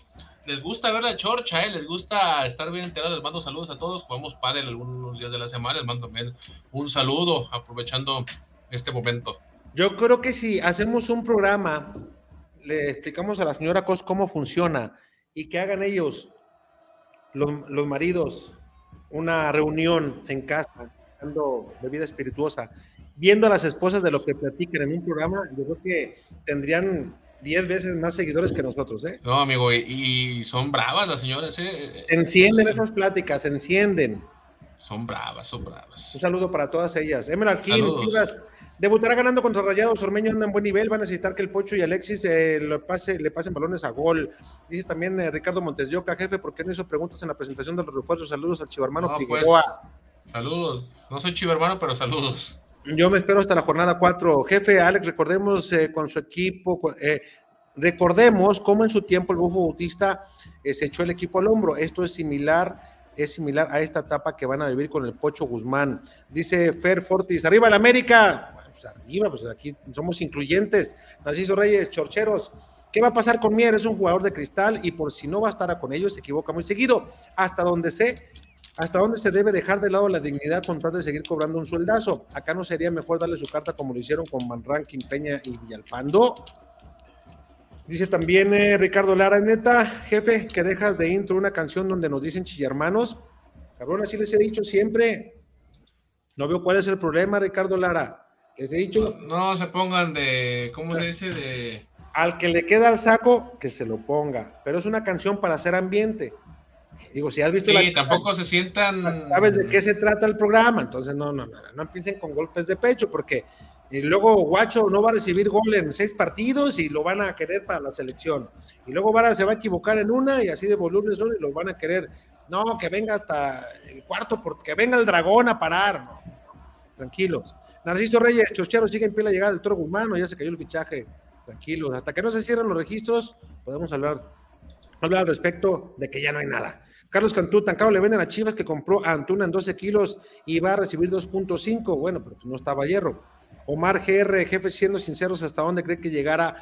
C: les gusta ver la chorcha, ¿eh? les gusta estar bien enterados. Les mando saludos a todos. Jugamos pádel algunos días de la semana. Les mando también un saludo, aprovechando este momento.
B: Yo creo que si hacemos un programa, le explicamos a la señora Cos cómo funciona y que hagan ellos los, maridos, una reunión en casa, dando bebida espirituosa, viendo a las esposas de lo que platican en un programa, yo creo que tendrían 10 veces más seguidores que nosotros, ¿eh?
C: No, amigo, y, son bravas las señoras, ¿eh?
B: encienden esas pláticas, encienden.
C: Son bravas, son bravas.
B: Un saludo para todas ellas. Emerald King, Debutará ganando contra Rayados. Ormeño anda en buen nivel. Van a necesitar que el Pocho y Alexis eh, le, pase, le pasen balones a gol. Dice también eh, Ricardo Montes de jefe, ¿por qué no hizo preguntas en la presentación de los refuerzos? Saludos al chivarmano pues, Figueroa.
C: saludos. No soy chivarmano, pero saludos.
B: Yo me espero hasta la jornada 4. Jefe, Alex, recordemos eh, con su equipo. recordemos cómo en su tiempo el Bufo Bautista se echó el equipo al hombro. Esto es similar es similar a esta etapa que van a vivir con el Pocho Guzmán. Dice Fer Fortis, arriba el América pues arriba, pues aquí somos incluyentes. Narciso Reyes, Chorcheros, ¿qué va a pasar con Mier? Es un jugador de cristal y por si no va a estar con ellos, se equivoca muy seguido. Hasta donde sé, hasta dónde se debe dejar de lado la dignidad con tal de seguir cobrando un sueldazo. Acá no sería mejor darle su carta como lo hicieron con Manran, Peña y Villalpando. Dice también eh, Ricardo Lara, neta, jefe, que dejas de intro una canción donde nos dicen chillermanos. Cabrón, así les he dicho siempre. No veo cuál es el problema, Ricardo Lara. Les he dicho.
C: No, se pongan de. ¿Cómo se dice? De.
B: Al que le queda al saco, que se lo ponga. Pero es una canción para hacer ambiente. Digo, si has visto
C: sí, tampoco se sientan.
B: Sabes de qué se trata el programa. Entonces, no, no, no, no empiecen con golpes de pecho, porque y luego Guacho no va a recibir gol en seis partidos y lo van a querer para la selección. Y luego Vara se va a equivocar en una y así de volumen son y lo van a querer. No, que venga hasta el cuarto, porque venga el dragón a parar. tranquilos. Narciso Reyes, Chochero sigue en pie la llegada del Toro Guzmán, ya se cayó el fichaje. Tranquilos, hasta que no se cierren los registros, podemos hablar, hablar al respecto de que ya no hay nada. Carlos Cantú, tan caro le venden a Chivas que compró a Antuna en 12 kilos y va a recibir 2.5. Bueno, pero pues no estaba hierro. Omar GR, jefe, siendo sinceros, ¿hasta dónde cree que, llegara,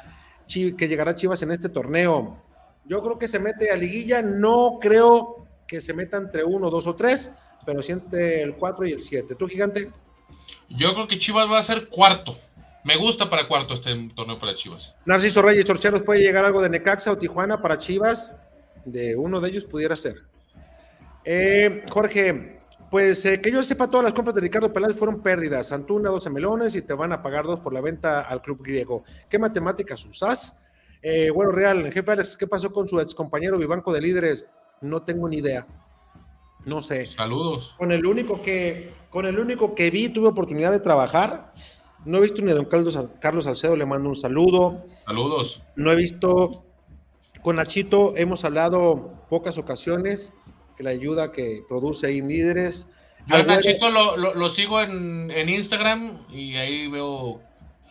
B: que llegará Chivas en este torneo? Yo creo que se mete a liguilla, no creo que se meta entre uno, dos o tres, pero siente el 4 y el 7. ¿Tú, gigante?
C: Yo creo que Chivas va a ser cuarto. Me gusta para cuarto este torneo para Chivas.
B: Narciso Reyes Chorcheros, ¿puede llegar algo de Necaxa o Tijuana para Chivas? De uno de ellos pudiera ser. Eh, Jorge, pues eh, que yo sepa, todas las compras de Ricardo Peláez fueron pérdidas. Antuna, 12 melones y te van a pagar dos por la venta al club griego. ¿Qué matemáticas usas? Eh, bueno, Real, jefe Alex, ¿qué pasó con su ex compañero Vivanco de Líderes? No tengo ni idea. No sé.
C: Saludos.
B: Con el único que, con el único que vi, tuve oportunidad de trabajar. No he visto ni a don Carlos, Carlos Salcedo, le mando un saludo.
C: Saludos.
B: No he visto. Con Nachito hemos hablado pocas ocasiones, que la ayuda que produce ahí líderes.
C: Yo Nachito lo, lo, sigo en, en, Instagram y ahí veo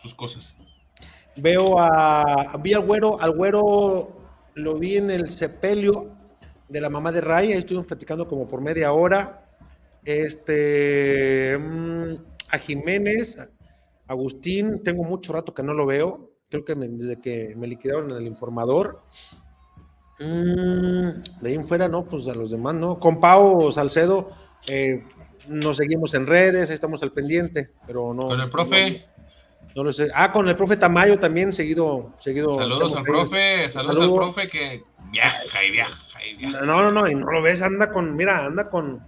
C: sus cosas.
B: Veo a. Vi al güero, al güero lo vi en el sepelio de la mamá de Ray, ahí estuvimos platicando como por media hora. Este, mm, a Jiménez, Agustín, tengo mucho rato que no lo veo, creo que desde que me liquidaron en el informador. Mm, de ahí en fuera, no, pues a los demás, ¿no? Con Pau Salcedo, eh, nos seguimos en redes, ahí estamos al pendiente, pero no.
C: Con el profe.
B: No lo sé. Ah, con el profe Tamayo también, seguido. seguido
C: saludos al profe, saludos, al profe que viaja y viaja y viaja.
B: No, no, no, y no lo ves, anda con, mira, anda con,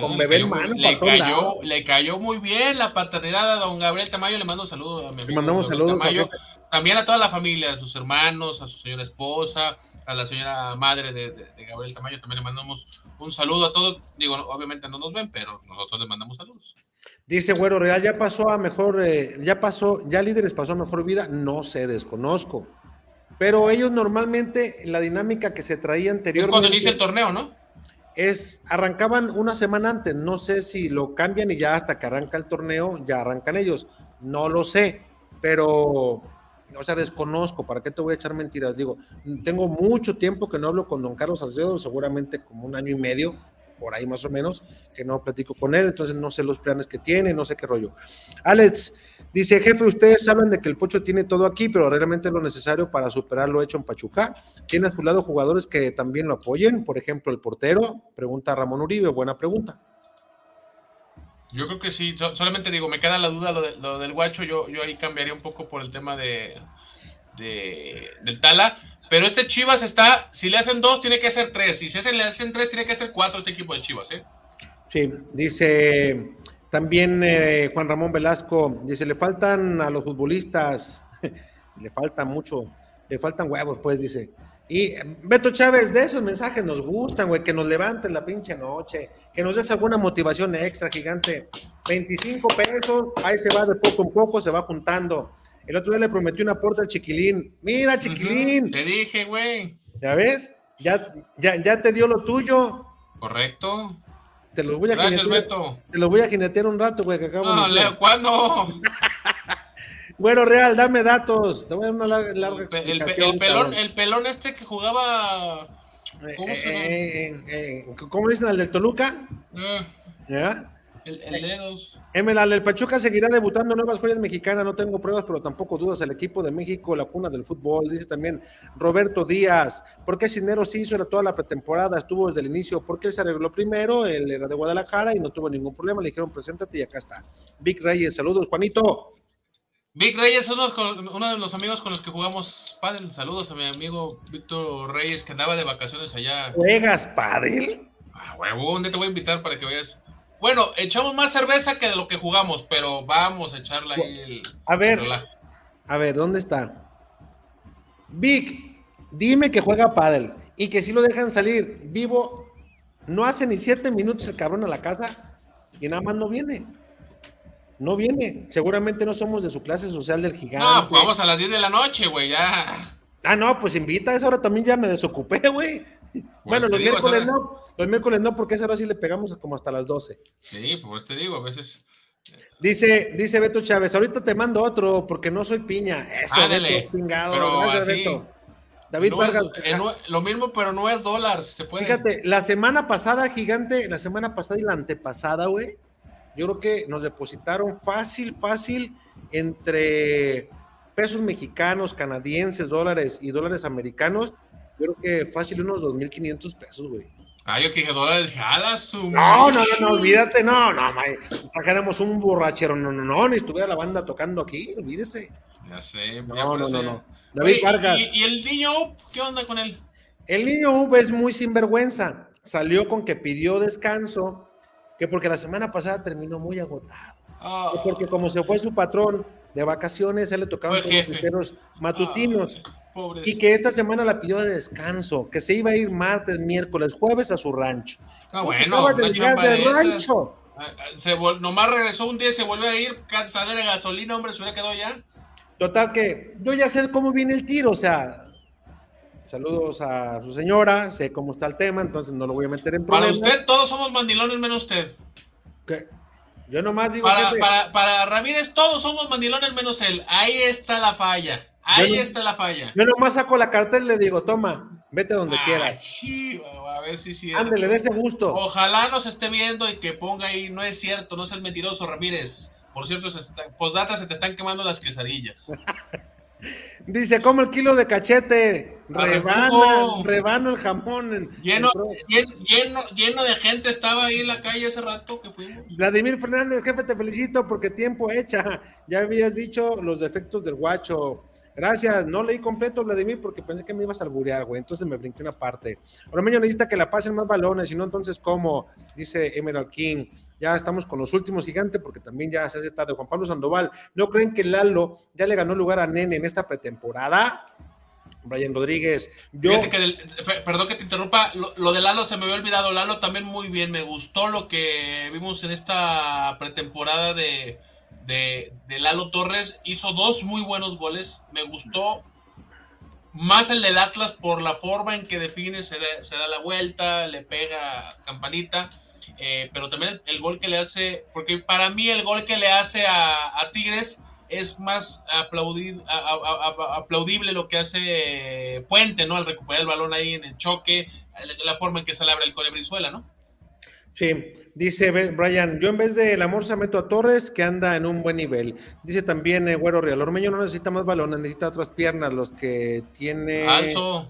B: con bebé.
C: Le cayó, le cayó muy bien la paternidad a don Gabriel Tamayo, le mando saludos a mi amigo.
B: Le mandamos saludos
C: Tamayo, también a toda la familia, a sus hermanos, a su señora esposa, a la señora madre de, de, Gabriel Tamayo, también le mandamos un saludo a todos. Digo, obviamente no nos ven, pero nosotros les mandamos saludos.
B: Dice Güero Real, ya pasó a mejor, eh, ya pasó, ya líderes pasó a mejor vida, no sé, desconozco. Pero ellos normalmente, la dinámica que se traía anteriormente.
C: Es cuando inicia el torneo, ¿no?
B: Es, arrancaban una semana antes, no sé si lo cambian y ya hasta que arranca el torneo, ya arrancan ellos. No lo sé, pero, o sea, desconozco, ¿para qué te voy a echar mentiras? Digo, tengo mucho tiempo que no hablo con don Carlos Salcedo, seguramente como un año y medio, por ahí más o menos, que no platico con él, entonces no sé los planes que tiene, no sé qué rollo. Alex dice, jefe, ustedes hablan de que el Pocho tiene todo aquí, pero realmente lo necesario para superar lo hecho en Pachuca. ¿Tiene a su lado jugadores que también lo apoyen? Por ejemplo, el portero, pregunta Ramón Uribe, buena pregunta.
C: Yo creo que sí, solamente digo, me queda la duda lo, del guacho, yo, yo ahí cambiaría un poco por el tema de, de del Tala, pero este Chivas está, si le hacen dos, tiene que ser tres. Y si le hacen tres, tiene que ser cuatro este equipo de Chivas, ¿eh?
B: Sí, dice también eh, Juan Ramón Velasco, dice, le faltan a los futbolistas, le faltan mucho, le faltan huevos, pues, dice. Y Beto Chávez, de esos mensajes nos gustan, güey, que nos levanten la pinche noche, que nos des alguna motivación extra, gigante. 25 pesos, ahí se va de poco en poco, se va juntando. El otro día le prometió un aporte al chiquilín. Mira, chiquilín.
C: Te dije, güey.
B: ¿Ya ves? Ya, ya, ya te dio lo tuyo.
C: Correcto.
B: Te los voy a
C: Gracias, jinetear. Beto.
B: Te los voy a jinetear un rato, güey, que acabo
C: no, de... ¿cuándo?
B: bueno, Real, dame datos. Te voy a dar una larga, larga
C: el, el, pelón, el pelón este que jugaba.
B: ¿Cómo se llama? Eh, eh, ¿Cómo dicen al del Toluca?
C: Eh.
B: ¿Ya?
C: El, el dedos.
B: Emerald, el Pachuca seguirá debutando nuevas joyas mexicanas, no tengo pruebas, pero tampoco dudas. El equipo de México, la cuna del fútbol, dice también Roberto Díaz. ¿Por qué Cisneros sí hizo toda la pretemporada? Estuvo desde el inicio. ¿Por qué él se arregló primero? Él era de Guadalajara y no tuvo ningún problema. Le dijeron, preséntate y acá está. Vic Reyes, saludos, Juanito.
C: Vic Reyes, uno, uno de los amigos con los que jugamos pádel. Saludos a mi amigo Víctor Reyes, que andaba de vacaciones allá.
B: ¿Juegas pádel?
C: Ah, huevo, ¿dónde te voy a invitar para que vayas? Bueno, echamos más cerveza que de lo que jugamos, pero vamos a echarla ahí. El,
B: a ver, a ver, ¿dónde está? Vic, dime que juega pádel y que si lo dejan salir vivo, no hace ni siete minutos el cabrón a la casa y nada más no viene. No viene. Seguramente no somos de su clase social del gigante.
C: No, jugamos a las 10 de la noche, güey, ya.
B: Ah, no, pues invita, a esa hora también ya me desocupé, güey. Bueno, los miércoles no, los miércoles no, porque esa hora sí le pegamos como hasta las 12.
C: Sí, pues te digo, a veces.
B: Eh, dice, dice Beto Chávez, ahorita te mando otro porque no soy piña. Eso, Beto, pingado. Gracias, Beto. David Vargas.
C: Eh, lo mismo, pero no es dólar, se puede.
B: Fíjate, la semana pasada, gigante, la semana pasada y la antepasada, güey, yo creo que nos depositaron fácil, fácil entre pesos mexicanos, canadienses, dólares y dólares americanos yo creo que fácil unos 2.500 pesos, güey.
C: Ah, yo que dije dólares, jala su.
B: No, no, no, no, olvídate, no, no, trajéramos un borrachero, no, no, no, ni estuviera la banda tocando aquí, olvídese.
C: Ya sé, no,
B: no, no, no.
C: David Vargas. ¿y, el niño qué onda con él?
B: El niño Up es muy sinvergüenza. Salió con que pidió descanso, que porque la semana pasada terminó muy agotado. Ah. porque como se fue su patrón de vacaciones, él le todos los matutinos. Y que esta semana la pidió de descanso, que se iba a ir martes, miércoles, jueves a su rancho.
C: Ah, bueno, rancho. Ah, ah, se nomás regresó un día y se volvió a ir, cansadera de gasolina, hombre, se hubiera quedado ya.
B: Total que yo ya sé cómo viene el tiro, o sea, saludos a su señora, sé cómo está el tema, entonces no lo voy a meter en problemas.
C: Para usted todos somos mandilones menos usted.
B: ¿Qué? Yo nomás digo...
C: Para, para, para Ramírez todos somos mandilones menos él, ahí está la falla. Ahí está la falla.
B: Yo nomás saco la cartel y le digo, toma, vete donde quieras.
C: a ver si sí.
B: Ándale, de ese gusto.
C: Ojalá nos esté viendo y que ponga ahí, no es cierto, no es el mentiroso Ramírez. Por cierto, postdata se te están quemando las quesadillas.
B: Dice, ¿cómo el kilo de cachete? rebana, rebano el jamón.
C: lleno, lleno, lleno, de gente estaba ahí en la calle ese rato que fuimos.
B: Vladimir Fernández, jefe, te felicito porque tiempo hecha. Ya habías dicho los defectos del guacho. Gracias, no leí completo, Vladimir, porque pensé que me ibas a alburear, güey. Entonces me brinqué una parte. Ormeño necesita que la pasen más balones, y no, entonces, ¿cómo? Dice Emerald King. Ya estamos con los últimos gigantes, porque también ya se hace tarde. Juan Pablo Sandoval, ¿no creen que Lalo ya le ganó lugar a Nene en esta pretemporada? Brian Rodríguez. Yo...
C: perdón que te interrumpa, lo, de Lalo se me había olvidado. Lalo también muy bien, me gustó lo que vimos en esta pretemporada de, de, Lalo Torres. Hizo dos muy buenos goles. Me gustó más el del Atlas por la forma en que define, se da, la vuelta, le pega campanita. Eh, pero también el, gol que le hace, porque para mí el gol que le hace a, Tigres es más aplaudible lo que hace Puente, ¿no? Al recuperar el balón ahí en el choque, la forma en que se le abre el colebrizuela, ¿no?
B: Sí, dice Brian, yo en vez de la Morsa meto a Torres, que anda en un buen nivel. Dice también eh, Güero Real, Ormeño no necesita más balones, necesita otras piernas, los que tiene...
C: Alzo.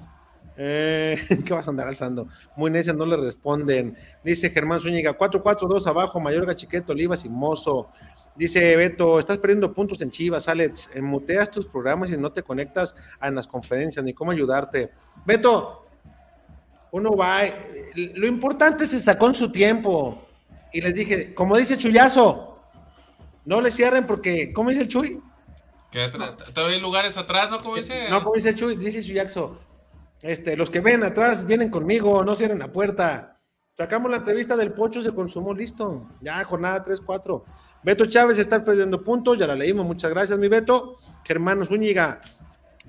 B: Eh, ¿Qué vas a andar alzando? Muy necia, no le responden. Dice Germán Zúñiga, 4-4-2 abajo, Mayorga, Chiqueto, Olivas y Mozo. Dice Beto, estás perdiendo puntos en Chivas, Alex. Muteas tus programas y no te conectas a las conferencias, ni cómo ayudarte. Beto, uno va, lo importante se sacó en su tiempo. Y les dije, como dice Chuyazo, no le cierren porque, ¿cómo dice el Chuy?
C: Que todavía hay lugares atrás, ¿no? ¿Cómo dice?
B: No, como dice Chuy, dice Chuyazo. Este, los que ven atrás vienen conmigo, no cierren la puerta. Sacamos la entrevista del Pocho, se consumó, listo. Ya, jornada 3-4. Beto Chávez está perdiendo puntos, ya la leímos, muchas gracias, mi Beto. Germano Zúñiga,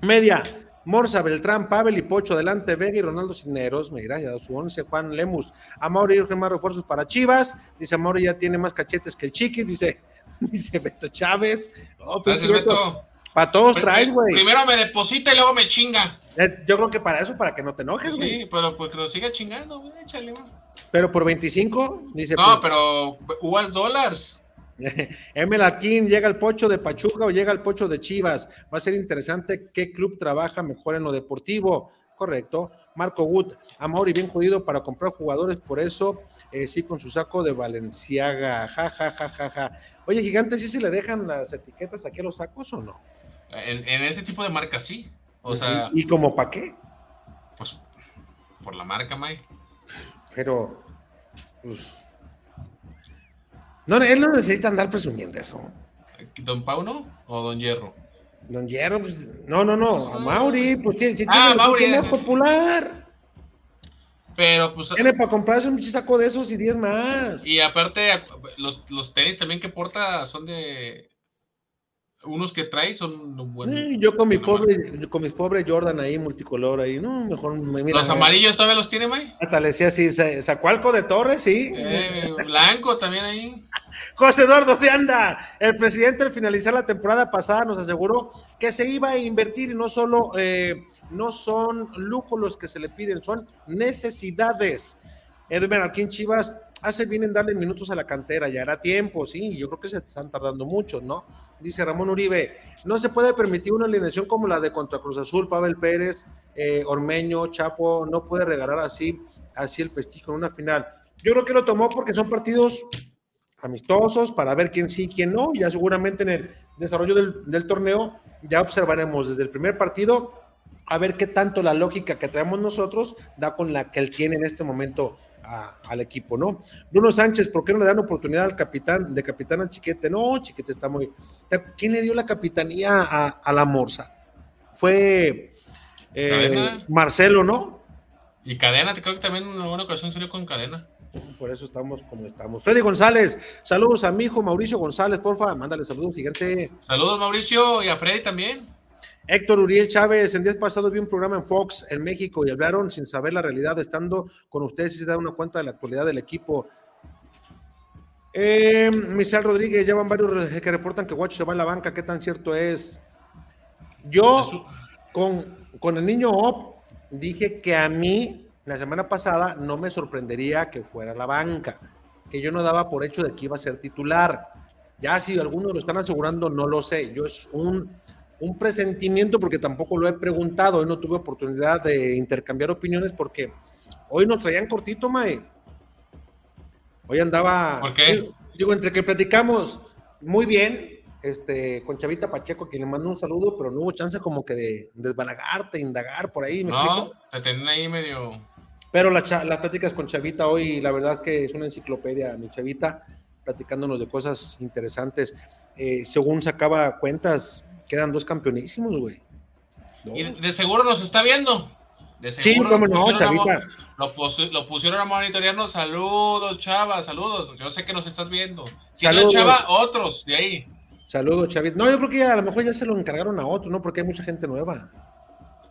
B: media. Morza, Beltrán, Pavel y Pocho, adelante, Vega y Ronaldo Cisneros, ya su once, Juan Lemus, Amaury y más refuerzos para Chivas, dice Amaury ya tiene más cachetes que el Chiquis, dice, dice Beto Chávez,
C: oh, Beto.
B: Para todos traes, güey.
C: Primero me deposita y luego me chinga.
B: Eh, yo creo que para eso, para que no te enojes, güey.
C: Sí, pero pues que lo siga chingando, güey, échale, güey.
B: Pero por 25, dice.
C: No, pues, pero US dólares.
B: Emel Aquín, llega el pocho de Pachuca o llega el pocho de Chivas. Va a ser interesante qué club trabaja mejor en lo deportivo. Correcto. Marco Wood, amor y bien jodido para comprar jugadores, por eso eh, sí con su saco de Valenciaga. Ja, ja, ja, ja, ja. Oye, gigante, ¿sí se le dejan las etiquetas aquí a los sacos o no?
C: En, ese tipo de marcas sí. O sea,
B: ¿Y, como para qué?
C: Pues por la marca, May.
B: Pero, pues, no, él no necesita andar presumiendo eso.
C: ¿Don Pauno o Don Hierro?
B: Don Hierro, pues, no, no, no, a Mauri, pues tiene, tiene,
C: ah, Mauri,
B: es popular.
C: Pero pues.
B: Tiene para comprarse un saco de esos y 10 más.
C: Y aparte, los, los tenis también que porta son de unos que trae son buenos.
B: yo con mi pobre, con mis pobres Jordan ahí, multicolor ahí, no, mejor me
C: mira. ¿Los amarillos todavía los tiene, May?
B: Hasta le decía así, Zacualco de Torres, sí.
C: Eh, blanco también ahí.
B: José Eduardo de Anda, el presidente al finalizar la temporada pasada nos aseguró que se iba a invertir y no solo, eh, no son lujos los que se le piden, son necesidades. Edwin aquí en Chivas hace bien en darle minutos a la cantera, ya hará tiempo, sí, yo creo que se están tardando mucho, ¿no? Dice Ramón Uribe, no se puede permitir una alineación como la de contra Cruz Azul, Pavel Pérez, eh, Ormeño, Chapo, no puede regalar así, así el prestigio en una final. Yo creo que lo tomó porque son partidos amistosos para ver quién sí, quién no, ya seguramente en el desarrollo del, torneo ya observaremos desde el primer partido a ver qué tanto la lógica que traemos nosotros da con la que él tiene en este momento al equipo, ¿no? Bruno Sánchez, ¿por qué no le dan oportunidad al capitán, de capitán al Chiquete? No, Chiquete está muy... ¿Quién le dio la capitanía a, la Morsa? Fue eh, Marcelo, ¿no?
C: Y Cadena, creo que también en una buena ocasión salió con Cadena.
B: Por eso estamos como estamos. Freddy González, saludos a mi hijo Mauricio González, porfa, mándale saludos, gigante.
C: Saludos Mauricio y a Freddy también.
B: Héctor Uriel Chávez, en días pasados vi un programa en Fox en México y hablaron sin saber la realidad, estando con ustedes y se da una cuenta de la actualidad del equipo. Eh, Michelle Rodríguez, ya van varios que reportan que Guacho se va a la banca, ¿qué tan cierto es? Yo, con, con el niño Op, dije que a mí, la semana pasada, no me sorprendería que fuera a la banca, que yo no daba por hecho de que iba a ser titular. Ya si algunos lo están asegurando, no lo sé. Yo es un un presentimiento, porque tampoco lo he preguntado, hoy no tuve oportunidad de intercambiar opiniones porque hoy nos traían cortito, Mae. Hoy andaba.
C: ¿Por qué?
B: Digo, entre que platicamos muy bien, este, con Chavita Pacheco, a quien le mando un saludo, pero no hubo chance como que de desbalagarte, indagar por ahí. ¿me
C: No,
B: explico?
C: te tienen ahí medio.
B: Pero las, las pláticas con Chavita hoy, la verdad que es una enciclopedia, mi Chavita, platicándonos de cosas interesantes. Eh, según sacaba cuentas, quedan dos campeonísimos, güey.
C: Y de seguro nos está viendo. De
B: Sí,
C: seguro
B: cómo
C: lo
B: no,
C: pusieron a
B: Chavita.
C: Lo, pusi- lo pusieron a monitorearnos. Saludos, Chava, saludos. Yo sé que nos estás viendo. Si no
B: Saludos.
C: Chava, otros de ahí.
B: Saludos, Chavita. No, yo creo que ya, a lo mejor ya se lo encargaron a otro, ¿no? Porque hay mucha gente nueva.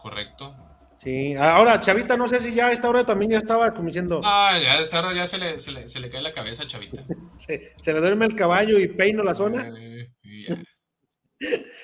C: Correcto.
B: Sí, ahora Chavita, no sé si ya a esta hora también ya estaba como diciendo,
C: Ah, ya, esta hora ya se le, se, le, se le cae la cabeza, Chavita.
B: se, se le duerme el caballo y peino la zona.
C: Eh, y ya.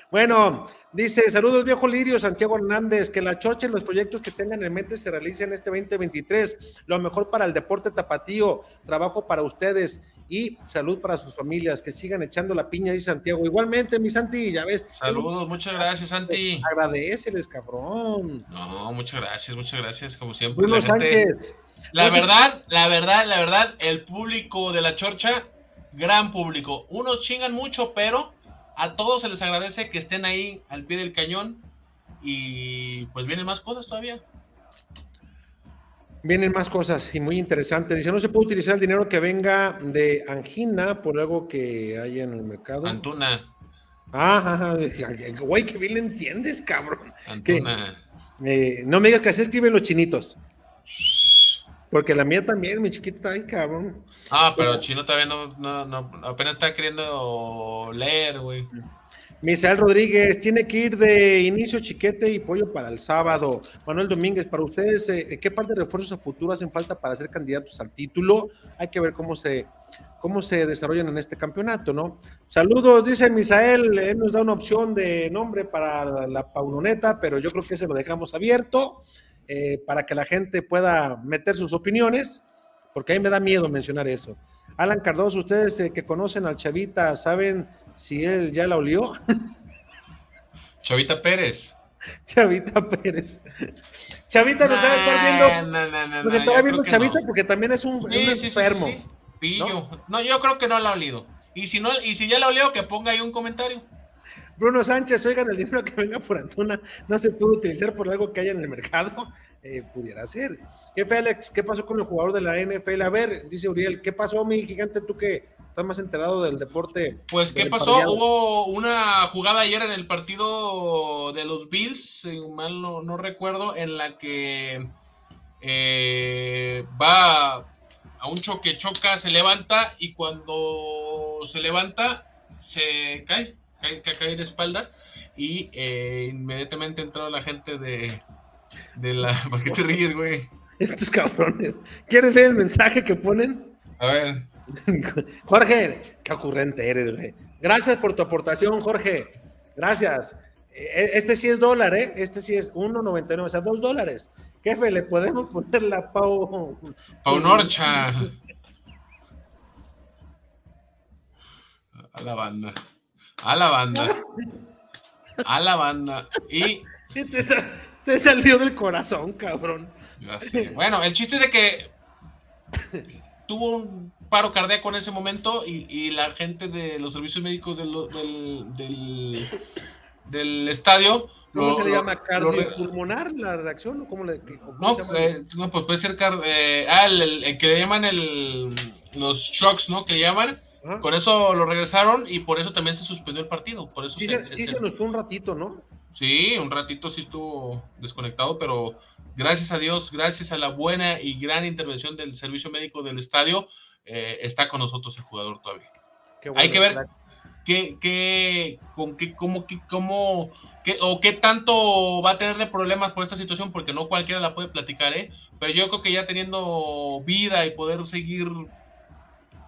B: Bueno, dice, saludos viejo Lirio, Santiago Hernández, que la choche y los proyectos que tengan en mente se realicen este 2023. Lo mejor para el deporte tapatío, trabajo para ustedes y salud para sus familias, que sigan echando la piña, dice Santiago. Igualmente, mi Santi, ya ves.
C: Saludos, muchas gracias, Santi.
B: Agradeceles, cabrón.
C: No, muchas gracias, muchas gracias, como siempre.
B: Bruno
C: la gente-
B: Sánchez.
C: La verdad, la verdad, la verdad, el público de la Chorcha, gran público. Unos chingan mucho, pero a todos se les agradece que estén ahí al pie del cañón y pues vienen más cosas todavía.
B: Vienen más cosas y muy interesantes. Dice, no se puede utilizar el dinero que venga de Angina por algo que haya en el mercado.
C: Antuna,
B: Ajá, ajá. Güey, que bien le entiendes, cabrón.
C: Antuna.
B: Eh, no me digas que así escriben los chinitos. Porque la mía también, mi chiquita, ay, cabrón.
C: Ah, pero Chino todavía no, no, no, apenas está queriendo leer, güey.
B: Misael Rodríguez, tiene que ir de inicio chiquete y pollo para el sábado. Manuel Domínguez, para ustedes, eh, ¿qué parte de refuerzos a futuro hacen falta para ser candidatos al título? Hay que ver cómo se, cómo se desarrollan en este campeonato, ¿no? Saludos, dice Misael, él nos da una opción de nombre para la paunoneta, pero yo creo que se lo dejamos abierto eh, para que la gente pueda meter sus opiniones, porque a mí me da miedo mencionar eso. Alan Cardoso, ustedes eh, que conocen al Chavita, ¿saben si él ya la olió?
C: Chavita Pérez.
B: Chavita Pérez. Chavita nos sabe estar viendo.
C: No, no, no,
B: Nos
C: no,
B: estará viendo Chavita
C: no.
B: porque también es un,
C: Sí,
B: un
C: sí, sí, sí,
B: enfermo.
C: sí. Pillo. ¿No? yo creo que no la ha olido. Y si no, y si ya la olió, que ponga ahí un comentario.
B: Bruno Sánchez, oigan, el dinero que venga por Antuna no se puede utilizar por algo que haya en el mercado. Eh, pudiera ser. Jefe Alex, ¿qué pasó con el jugador de la NFL? A ver, dice Uriel, ¿qué pasó, mi gigante? Tú que estás más enterado del deporte.
C: Pues, ¿qué pasó? Hubo una jugada ayer en el partido de los Bills, si mal no, no recuerdo, en la que eh, va a un choque, choca, se levanta y cuando se levanta se cae, cae, cae, de espalda y eh, inmediatamente entró la gente de, de la... ¿Por qué te ríes, güey?
B: Estos cabrones. ¿Quieres ver el mensaje que ponen?
C: A ver.
B: Jorge, qué ocurrente eres, güey. Gracias por tu aportación, Jorge. Gracias. Eh, Este sí es dólar, ¿eh? Este sí es 1.99, o sea, 2 dólares. Jefe, le podemos poner la Pau.
C: Paunorcha. A la banda. A la banda. A la banda. Y
B: ¿Qué Te, sa- te salió del corazón, cabrón.
C: bueno, el chiste es de que tuvo un paro cardíaco en ese momento y, y la gente de los servicios médicos del, del, del, del estadio.
B: ¿Cómo
C: lo-
B: se le llama? ¿Cardiopulmonar la reacción? ¿O cómo le, cómo
C: No, eh, no, pues puede ser eh, ah, el, el- el que le llaman el, los shocks, ¿no? Que le llaman.
B: Ajá.
C: Con eso lo regresaron y por eso también se suspendió el partido. Por eso
B: Sí,
C: se-
B: se,
C: se-
B: sí
C: se-
B: se nos fue un ratito, ¿no?
C: sí, un ratito sí estuvo desconectado, pero gracias a Dios, gracias a la buena y gran intervención del servicio médico del estadio, eh, está con nosotros el jugador todavía. Hay que ver qué, qué, con qué, cómo, qué, cómo, qué- o qué tanto va a tener de problemas por esta situación, porque no cualquiera la puede platicar, ¿eh? Pero yo creo que ya teniendo vida y poder seguir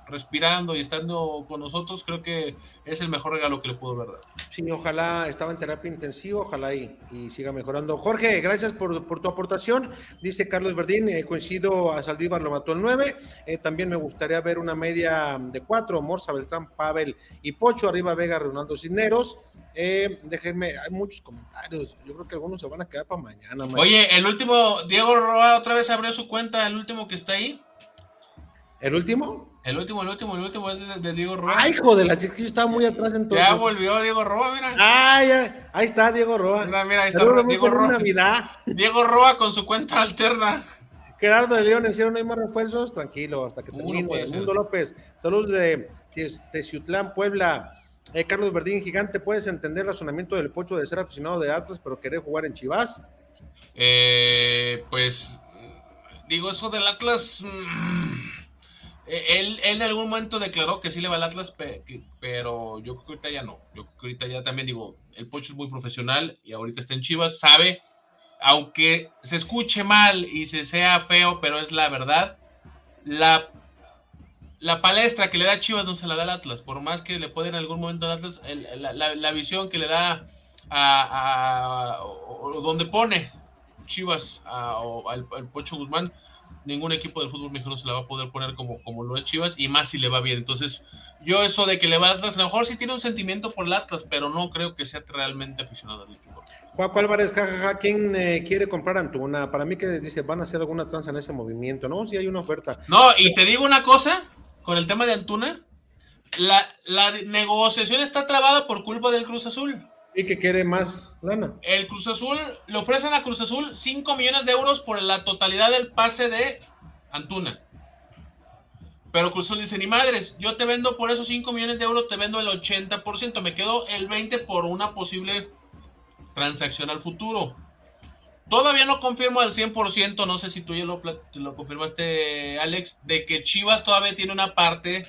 C: respirando y estando con nosotros, creo que es el mejor regalo que le puedo ver. dar.
B: Sí, ojalá estaba en terapia intensiva, ojalá y, y siga mejorando. Jorge, gracias por, por tu aportación. Dice Carlos Verdín, eh, coincido a Saldívar, lo mató el 9. Eh, también me gustaría ver una media de 4, Morza, Beltrán, Pavel y Pocho, arriba Vega, Ronaldo Cisneros. Eh, déjenme, hay muchos comentarios. Yo creo que algunos se van a quedar para mañana.
C: Oye, el último, Diego Roa otra vez abrió su cuenta, el último que está ahí.
B: ¿El último?
C: El último, el último, el último es de, Diego Roa.
B: Ay, hijo de la chica, estaba muy atrás entonces.
C: Ya volvió Diego Roa, mira.
B: Ay, ahí está Diego Roa.
C: Mira, mira, ahí está Diego Roa. Navidad. Diego Roa con su cuenta alterna.
B: Gerardo de León, ¿hicieron no hay más refuerzos? Tranquilo, hasta que termine. Mundo López, saludos de Teciutlán, Puebla. Eh, Carlos Verdín, gigante, ¿puedes entender el razonamiento del Pocho de ser aficionado de Atlas, pero querer jugar en Chivas?
C: Eh, pues, digo, eso del Atlas. Mm, él, en algún momento declaró que sí le va al Atlas, pero yo creo que ahorita ya no. Yo creo que ahorita ya también digo, el Pocho es muy profesional y ahorita está en Chivas, sabe, aunque se escuche mal y se sea feo, pero es la verdad, la la palestra que le da Chivas no se la da al Atlas, por más que le puede en algún momento al Atlas, la, visión que le da a, donde pone Chivas al, Pocho Guzmán, ningún equipo del fútbol mexicano se la va a poder poner como, como lo es Chivas y más si le va bien. Entonces, yo eso de que le va al Atlas, a lo mejor sí tiene un sentimiento por el Atlas, pero no creo que sea realmente aficionado al equipo.
B: Juan Álvarez, jajaja, ¿quién eh, quiere comprar Antuna? Para mí que dice, van a hacer alguna tranza en ese movimiento, ¿no? Si hay una oferta.
C: No, y te digo una cosa, con el tema de Antuna, la, negociación está trabada por culpa del Cruz Azul.
B: Y que quiere más lana.
C: El Cruz Azul, le ofrecen a Cruz Azul 5 millones de euros por la totalidad del pase de Antuna. Pero Cruz Azul dice, ni madres, yo te vendo por esos 5 millones de euros, te vendo el 80%, me quedo el 20% por una posible transacción al futuro. Todavía no confirmo al 100%, no sé si tú ya lo, lo confirmaste, Alex, de que Chivas todavía tiene una parte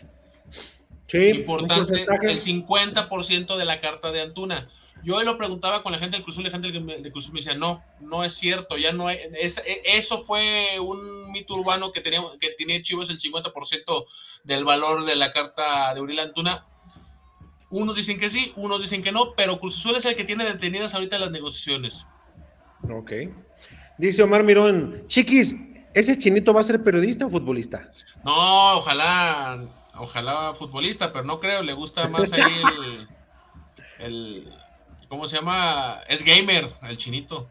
C: importante, el 50% de la carta de Antuna. Yo lo preguntaba con la gente del Cruz y la gente del Cruz me decía, no, no es cierto, ya no hay, e, eso fue un mito urbano que tenía, que tenía Chivas el 50% del valor de la carta de Uriel Antuna. Unos dicen que sí, unos dicen que no, pero Cruz Azul es el que tiene detenidas ahorita las negociaciones.
B: Ok. Dice Omar Mirón, Chiquis, ¿ese chinito va a ser periodista o futbolista?
C: No, ojalá, ojalá futbolista, pero no creo, le gusta más ahí el, ¿cómo se llama? Es gamer, el chinito.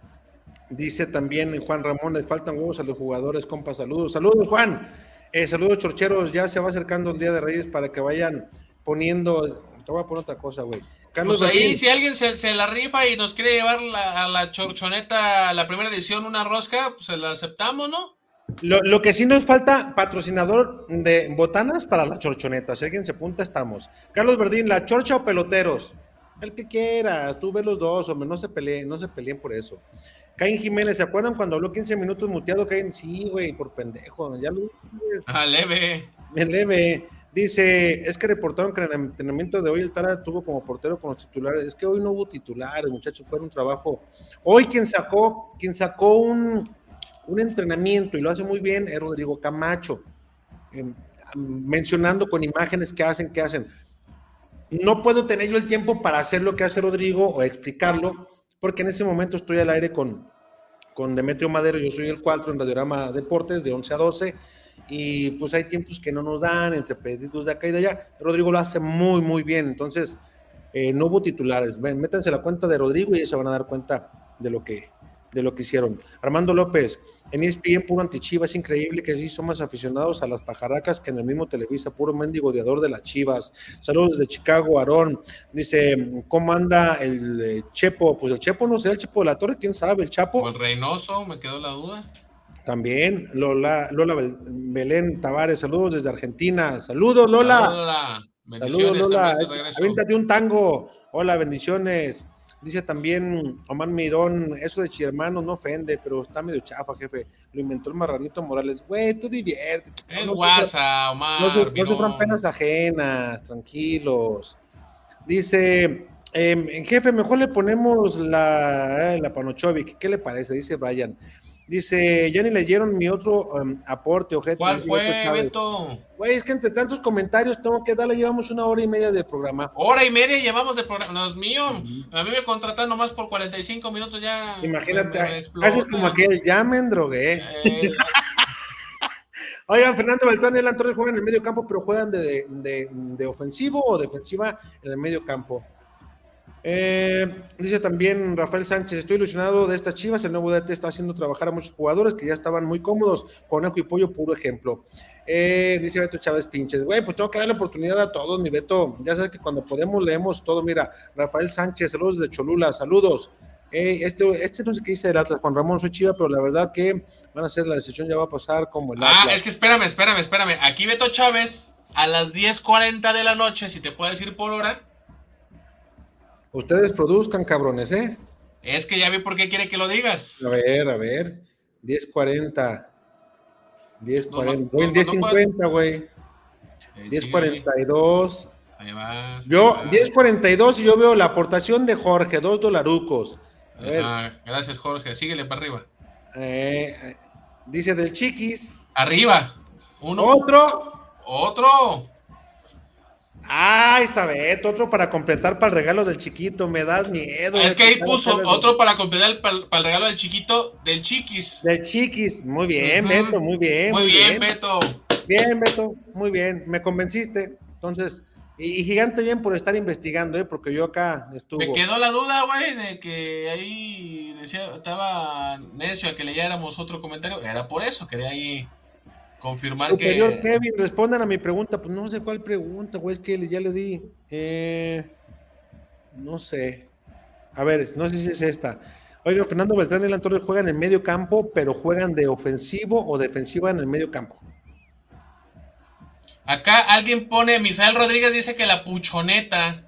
B: Dice también Juan Ramón, les faltan huevos a los jugadores, compa, saludos. Saludos, Juan. Eh, saludos, chorcheros, ya se va acercando el Día de Reyes para que vayan poniendo, te voy a poner otra cosa, güey
C: Carlos pues ahí, si alguien se, la rifa y nos quiere llevar a la chorchoneta, la primera edición, una rosca, pues se la aceptamos, ¿no?
B: Lo, que sí nos falta, patrocinador de botanas para la chorchoneta. Si alguien se apunta, estamos. Carlos Verdín, ¿la chorcha o peloteros? El que quiera, tú ve los dos, hombre, no se peleen, no se peleen por eso. Caín Jiménez, ¿se acuerdan cuando habló 15 minutos muteado? Caín, sí, güey, por pendejo, ya lo.
C: Ah, leve.
B: Leve. Dice, es que reportaron que en el entrenamiento de hoy el Tara tuvo como portero con los titulares. Es que hoy no hubo titulares, muchachos, fue un trabajo. Hoy quien sacó, quien sacó un, entrenamiento y lo hace muy bien es Rodrigo Camacho, em, mencionando con imágenes que hacen, que hacen. No puedo tener yo el tiempo para hacer lo que hace Rodrigo o explicarlo, porque en ese momento estoy al aire con, con Demetrio Madero, yo soy el 4 en Radiorama Deportes de 11 a 12 y pues hay tiempos que no nos dan entre pedidos de acá y de allá. Rodrigo lo hace muy, muy bien. Entonces, eh, no hubo titulares. Ven, métanse la cuenta de Rodrigo y ellos se van a dar cuenta de lo que, de lo que hicieron. Armando López, en ESPN puro antichivas, es increíble que sí somos aficionados a las pajaracas que en el mismo Televisa, puro mendigo odiador de las chivas. Saludos desde Chicago, Aarón. Dice, ¿cómo anda el eh, Chepo? Pues el Chepo no sé, el Chepo de la Torre, quién sabe, el Chapo.
C: O el Reynoso, me quedó la duda.
B: También, Lola, Lola Belén Tavares, saludos desde Argentina. Saludos, Lola. Saludos, Lola. Avéntate un tango. Hola, bendiciones. Dice también Omar Mirón, eso de chihermano no ofende, pero está medio chafa, jefe. Lo inventó el marranito Morales. Güey, tú diviértete.
C: Es guasa, Omar. No,
B: no sufran penas ajenas, tranquilos. Dice, eh, jefe, mejor le ponemos la, eh, la Panochovic. ¿Qué le parece? Dice Brian. Dice, ya ni leyeron mi otro em, aporte, objeto.
C: ¿Cuál fue, Beto?
B: Güey, es que entre tantos comentarios tengo que darle, llevamos una hora y media de programa.
C: Hora y media llevamos de programa, no es mío. A mí me contratan nomás por 45 minutos ya.
B: Imagínate, haces como aquel, ya me endrogué. Eh, Oigan, Fernando Beltrán y Elan Torres juegan en el medio campo, pero juegan de, de, de ofensivo o defensiva en el medio campo. Eh, dice también Rafael Sánchez, estoy ilusionado de estas chivas, el nuevo DT está haciendo trabajar a muchos jugadores que ya estaban muy cómodos, Conejo y Pollo, puro ejemplo. Eh, dice Beto Chávez Pinches, güey, pues tengo que darle oportunidad a todos, mi Beto, ya sabes que cuando podemos leemos todo, mira, Rafael Sánchez, saludos de Cholula, saludos. Eh, este, este no sé qué dice del Atlas, Juan Ramón, soy chiva, pero la verdad que van a hacer la decisión, ya va a pasar como el
C: Ah,
B: Atlas.
C: es que espérame, espérame, espérame. Aquí Beto Chávez, a las 10.40 de la noche, si te puedes ir por hora,
B: Ustedes produzcan, cabrones, ¿eh?
C: es que ya vi por qué quiere que lo digas.
B: A ver, a ver. 10.40. 10.40.
C: No, no,
B: Voy en
C: no, no
B: 10.50, güey.
C: Eh, sigue,
B: 10.42.
C: Ahí vas.
B: Yo,
C: ahí vas.
B: 10.42 y yo veo la aportación de Jorge, dos dolarucos. A ver,
C: Ajá, gracias, Jorge. Síguele para arriba.
B: eh, eh, dice del Chiquis.
C: Arriba. Uno.
B: Otro.
C: Otro.
B: Ah, está Beto, otro para completar para el regalo del chiquito. Me das miedo.
C: Es que ahí puso otro para completar para el regalo del chiquito del chiquis.
B: Del Chiquis. Muy bien,
C: Ujú.
B: Beto, muy bien.
C: Muy bien, Beto.
B: Bien, Beto, muy bien, me convenciste. Entonces, y, y gigante bien por estar investigando, ¿eh? porque yo acá estuve.
C: Me quedó la duda, güey, de que ahí decía, estaba necio a que leyéramos otro comentario. Era por eso, quería ahí confirmar
B: Superior
C: que.
B: Kevin, respondan a mi pregunta. Pues no sé cuál pregunta, güey, es que ya le di. Eh, no sé. A ver, no sé si es esta. Oiga, Fernando Beltrán y Alan Torres juegan en medio campo, pero juegan de ofensivo o defensiva en el medio campo.
C: Acá alguien pone, Misael Rodríguez dice que la puchoneta.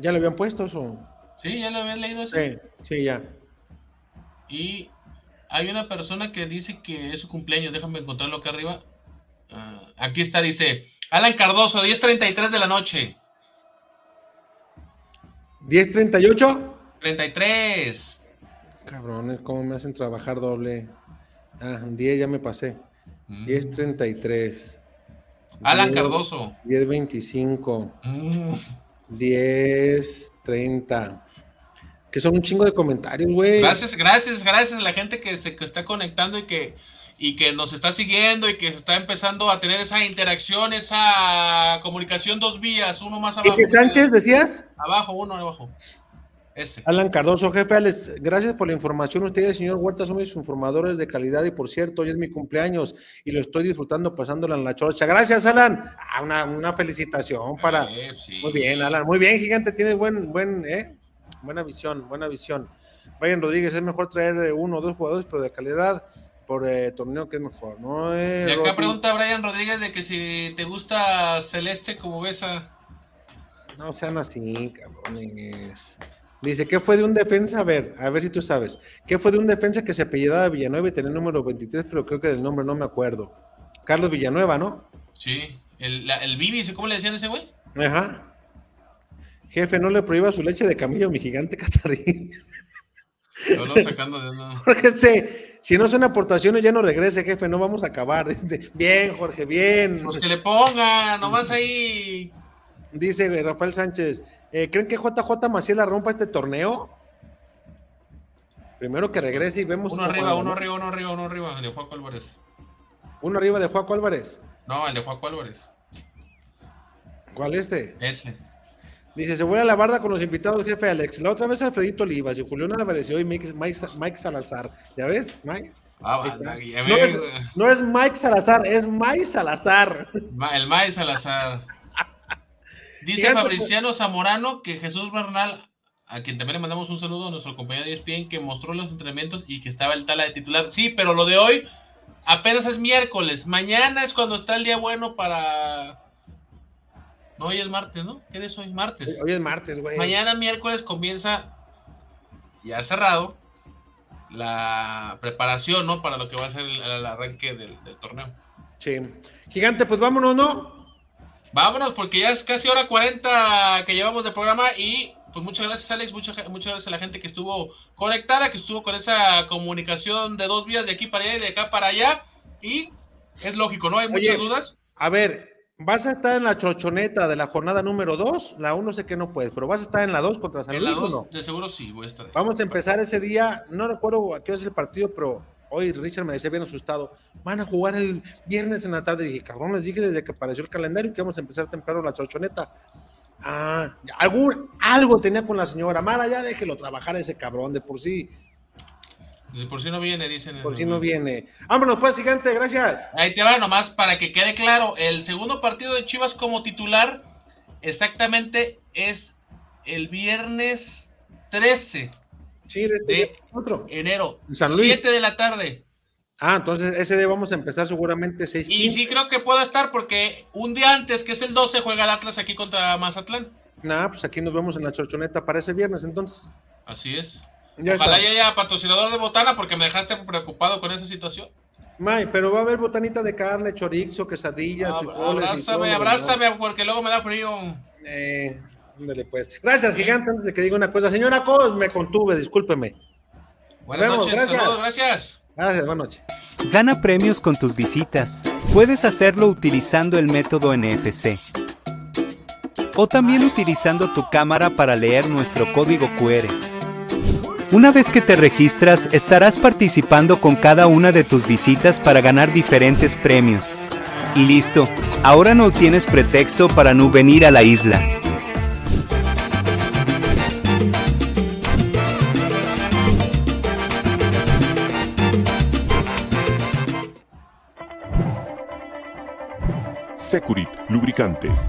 B: ¿Ya le habían puesto eso?
C: Sí, ya lo habían leído eso.
B: Sí, sí, ya.
C: Y hay una persona que dice que es su cumpleaños. Déjame encontrarlo acá arriba. Ah, aquí está, dice Alan Cardoso, 10.33 de la noche.
B: 10.38.
C: 33.
B: Cabrones, ¿cómo me hacen trabajar doble? Ah, 10 ya me pasé.
C: Mm.
B: 10.33.
C: Alan
B: 10,
C: Cardoso.
B: 10.25.
C: Mm.
B: 10.30. Que son un chingo de comentarios, güey.
C: Gracias, gracias, gracias a la gente que se que está conectando y que y que nos está siguiendo y que está empezando a tener esa interacción, esa comunicación dos vías, uno más abajo.
B: Quique Sánchez, decías.
C: Abajo, uno abajo. Ese.
B: Alan Cardoso, jefe Alex, gracias por la información. Ustedes, señor Huerta, son mis informadores de calidad y por cierto, hoy es mi cumpleaños y lo estoy disfrutando pasándola en la chorcha. Gracias, Alan. Ah, una, una felicitación para.
C: Eh, sí.
B: Muy bien, Alan. Muy bien, gigante. Tienes buen, buen, ¿eh? Buena visión, buena visión. Brian Rodríguez, es mejor traer eh, uno o dos jugadores, pero de calidad por eh, torneo que es mejor, ¿no? Eh,
C: Y acá pregunta Brian Rodríguez de que si te gusta Celeste como ves a...
B: No sean así, cabrones. Dice, ¿qué fue de un defensa? A ver, a ver si tú sabes. ¿Qué fue de un defensa que se apellidaba Villanueva y tenía el número 23, pero creo que del nombre no me acuerdo? Carlos Villanueva, ¿no?
C: Sí, el, la- el Bibi, ¿cómo le decían a ese güey?
B: Ajá. Jefe, no le prohíba su leche de camello, mi gigante catarí.
C: Lo ando sacando de una-
B: Jorge, se- si no son aportaciones, ya no regrese, jefe, no vamos a acabar. Bien, Jorge, bien.
C: Pues que le ponga, nomás ahí...
B: Dice Rafael Sánchez, eh, ¿creen que JJ Maciel la rompa este torneo? Primero que regrese y vemos.
C: Uno arriba, uno
B: ¿no?
C: arriba, uno arriba, uno arriba, el de Juaco Álvarez.
B: Uno arriba de Juaco Álvarez.
C: No, el de Juaco Álvarez.
B: ¿Cuál este?
C: Ese.
B: Dice, se vuelve a la barda con los invitados, jefe Alex. La otra vez Alfredito Olivas y Julián Álvarez y hoy Mike, Mike, Mike Salazar. ¿Ya ves? Mike?
C: Ah, ya
B: No es, no es Mike Salazar, es Mike Salazar.
C: El Mae Salazar. Dice Fabriciano Zamorano que Jesús Bernal, a quien también le mandamos un saludo a nuestro compañero de ESPN, que mostró los entrenamientos y que estaba el tala de titular. Sí, pero lo de hoy apenas es miércoles. Mañana es cuando está el día bueno para. No, hoy es martes, ¿no? ¿Qué es hoy? Martes.
B: Hoy es martes, güey.
C: Mañana miércoles comienza, ya cerrado, la preparación, ¿no? Para lo que va a ser el, el arranque del, del torneo.
B: Sí. Gigante, pues vámonos, ¿no?
C: Vámonos, porque ya es casi hora 40 que llevamos de programa y pues muchas gracias Alex, muchas, muchas gracias a la gente que estuvo conectada, que estuvo con esa comunicación de dos vías de aquí para allá y de acá para allá y es lógico, ¿no? Hay
B: Oye,
C: muchas dudas.
B: A ver, vas a estar en la chochoneta de la jornada número 2. La 1 sé que no puedes, pero vas a estar en la 2 contra San
C: En la
B: Luis, ¿o
C: dos,
B: no?
C: de seguro sí, voy a estar.
B: Vamos a empezar ese día. No recuerdo a qué hora es el partido, pero hoy Richard me decía bien asustado. Van a jugar el viernes en la tarde. Y dije, cabrón, les dije desde que apareció el calendario que vamos a empezar temprano la chochoneta. Ah, algún, algo tenía con la señora. Mara, ya déjelo trabajar ese cabrón, de por sí.
C: Por sí no viene, dicen.
B: Por si no viene. Vámonos pues, gigante, gracias.
C: Ahí te va nomás para que quede claro. El segundo partido de Chivas como titular exactamente es el viernes 13
B: Sí,
C: de
B: de, otro.
C: enero.
B: En San Luis.
C: 7 de la tarde.
B: Ah, entonces ese día vamos a empezar seguramente 6
C: Y sí creo que puedo estar porque un día antes, que es el 12, juega el Atlas aquí contra Mazatlán.
B: Nah, pues aquí nos vemos en la chorchoneta para ese viernes, entonces.
C: Así es.
B: Ya
C: Ojalá
B: está.
C: haya patrocinador de botana porque me dejaste preocupado con esa situación.
B: May, pero va a haber botanita de carne, chorizo, quesadillas,
C: Ab-
B: frijoles y todo
C: abrázame, abrázame porque luego me da frío.
B: Eh, ándale, pues. Gracias, gigante. Antes de que diga una cosa, señora Cos, me contuve, discúlpeme.
C: Buenas
B: Vemos,
C: noches,
B: gracias.
C: saludos, gracias.
B: Gracias, buenas noches.
I: Gana premios con tus visitas. Puedes hacerlo utilizando el método NFC. O también utilizando tu cámara para leer nuestro código QR. Una vez que te registras, estarás participando con cada una de tus visitas para ganar diferentes premios. Y listo, ahora no tienes pretexto para no venir a la isla.
J: Securit Lubricantes.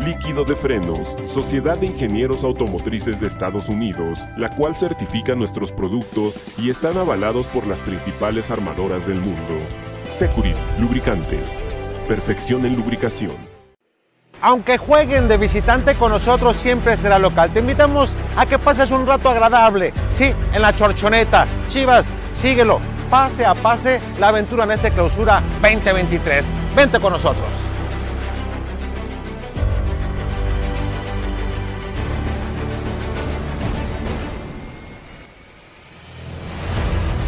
J: líquido de frenos, Sociedad de Ingenieros Automotrices de Estados Unidos, la cual certifica nuestros productos y están avalados por las principales armadoras del mundo. Securit, lubricantes. Perfección en lubricación.
K: Aunque jueguen de visitante con nosotros siempre será local. Te invitamos a que pases un rato agradable. Sí, en la chorchoneta. Chivas, síguelo. Pase a pase la aventura en esta clausura 2023. Vente con nosotros.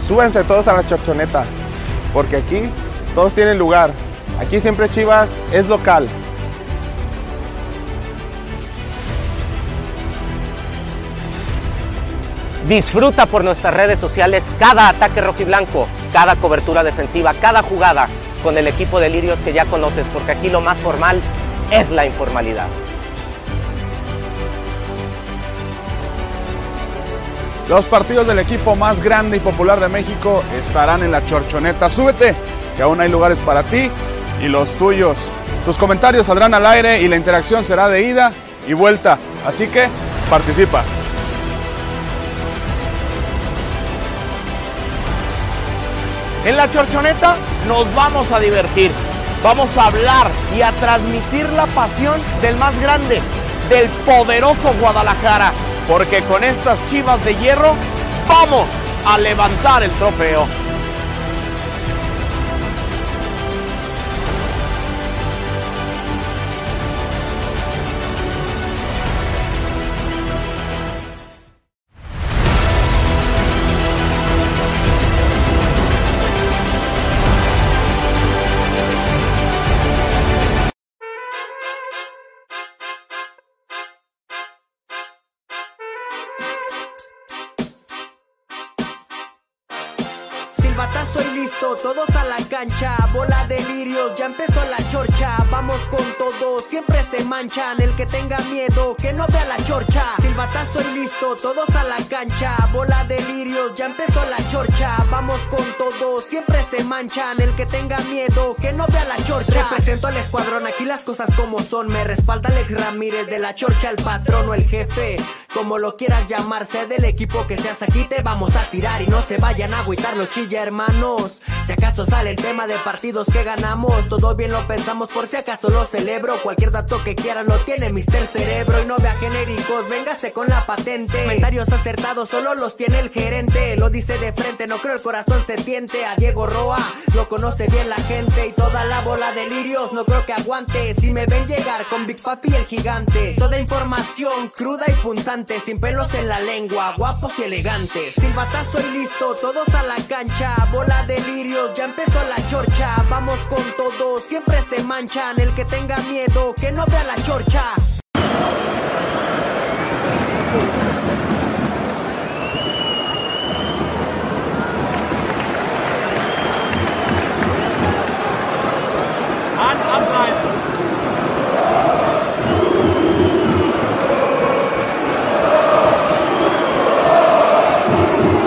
E: Súbense todos a la chorchoneta, porque aquí todos tienen lugar. Aquí siempre Chivas es local.
L: Disfruta por nuestras redes sociales cada ataque rojiblanco, cada cobertura defensiva, cada jugada con el equipo de Lirios que ya conoces, porque aquí lo más formal es la informalidad.
D: Los partidos del equipo más grande y popular de México estarán en la chorchoneta. Súbete, que aún hay lugares para ti y los tuyos. Tus comentarios saldrán al aire y la interacción será de ida y vuelta. Así que participa.
E: En la chorchoneta nos vamos a divertir. Vamos a hablar y a transmitir la pasión del más grande, del poderoso Guadalajara. Porque con estas chivas de hierro vamos a levantar el trofeo.
A: El que tenga miedo, que no vea la chorcha, silbatazo y listo, todos a la cancha, bola de lirios, ya empezó la chorcha, vamos con todo, siempre se manchan, el que tenga miedo, que no vea la chorcha, represento al escuadrón, aquí las cosas como son, me respalda Alex Ramírez de la chorcha, el patrón o el jefe, como lo quieras llamarse, del equipo que seas aquí te vamos a tirar y no se vayan a agüitar los chilla hermanos. Si acaso sale el tema de partidos que ganamos, todo bien lo pensamos por si acaso lo celebro. Cualquier dato que quieran lo tiene Mister Cerebro y no vea genéricos, véngase con la patente. Comentarios acertados solo los tiene el gerente, lo dice de frente, no creo el corazón se tiente. A Diego Lo conoce bien la gente y toda la bola de lirios no creo que aguante. Si me ven llegar con Big Papi el gigante, toda información cruda y punzante, sin pelos en la lengua, guapos y elegantes. Silbatazo y listo, todos a la cancha, bola de lirios, ya empezó la chorcha. Vamos con todo, siempre se manchan. El que tenga miedo, que no vea la chorcha.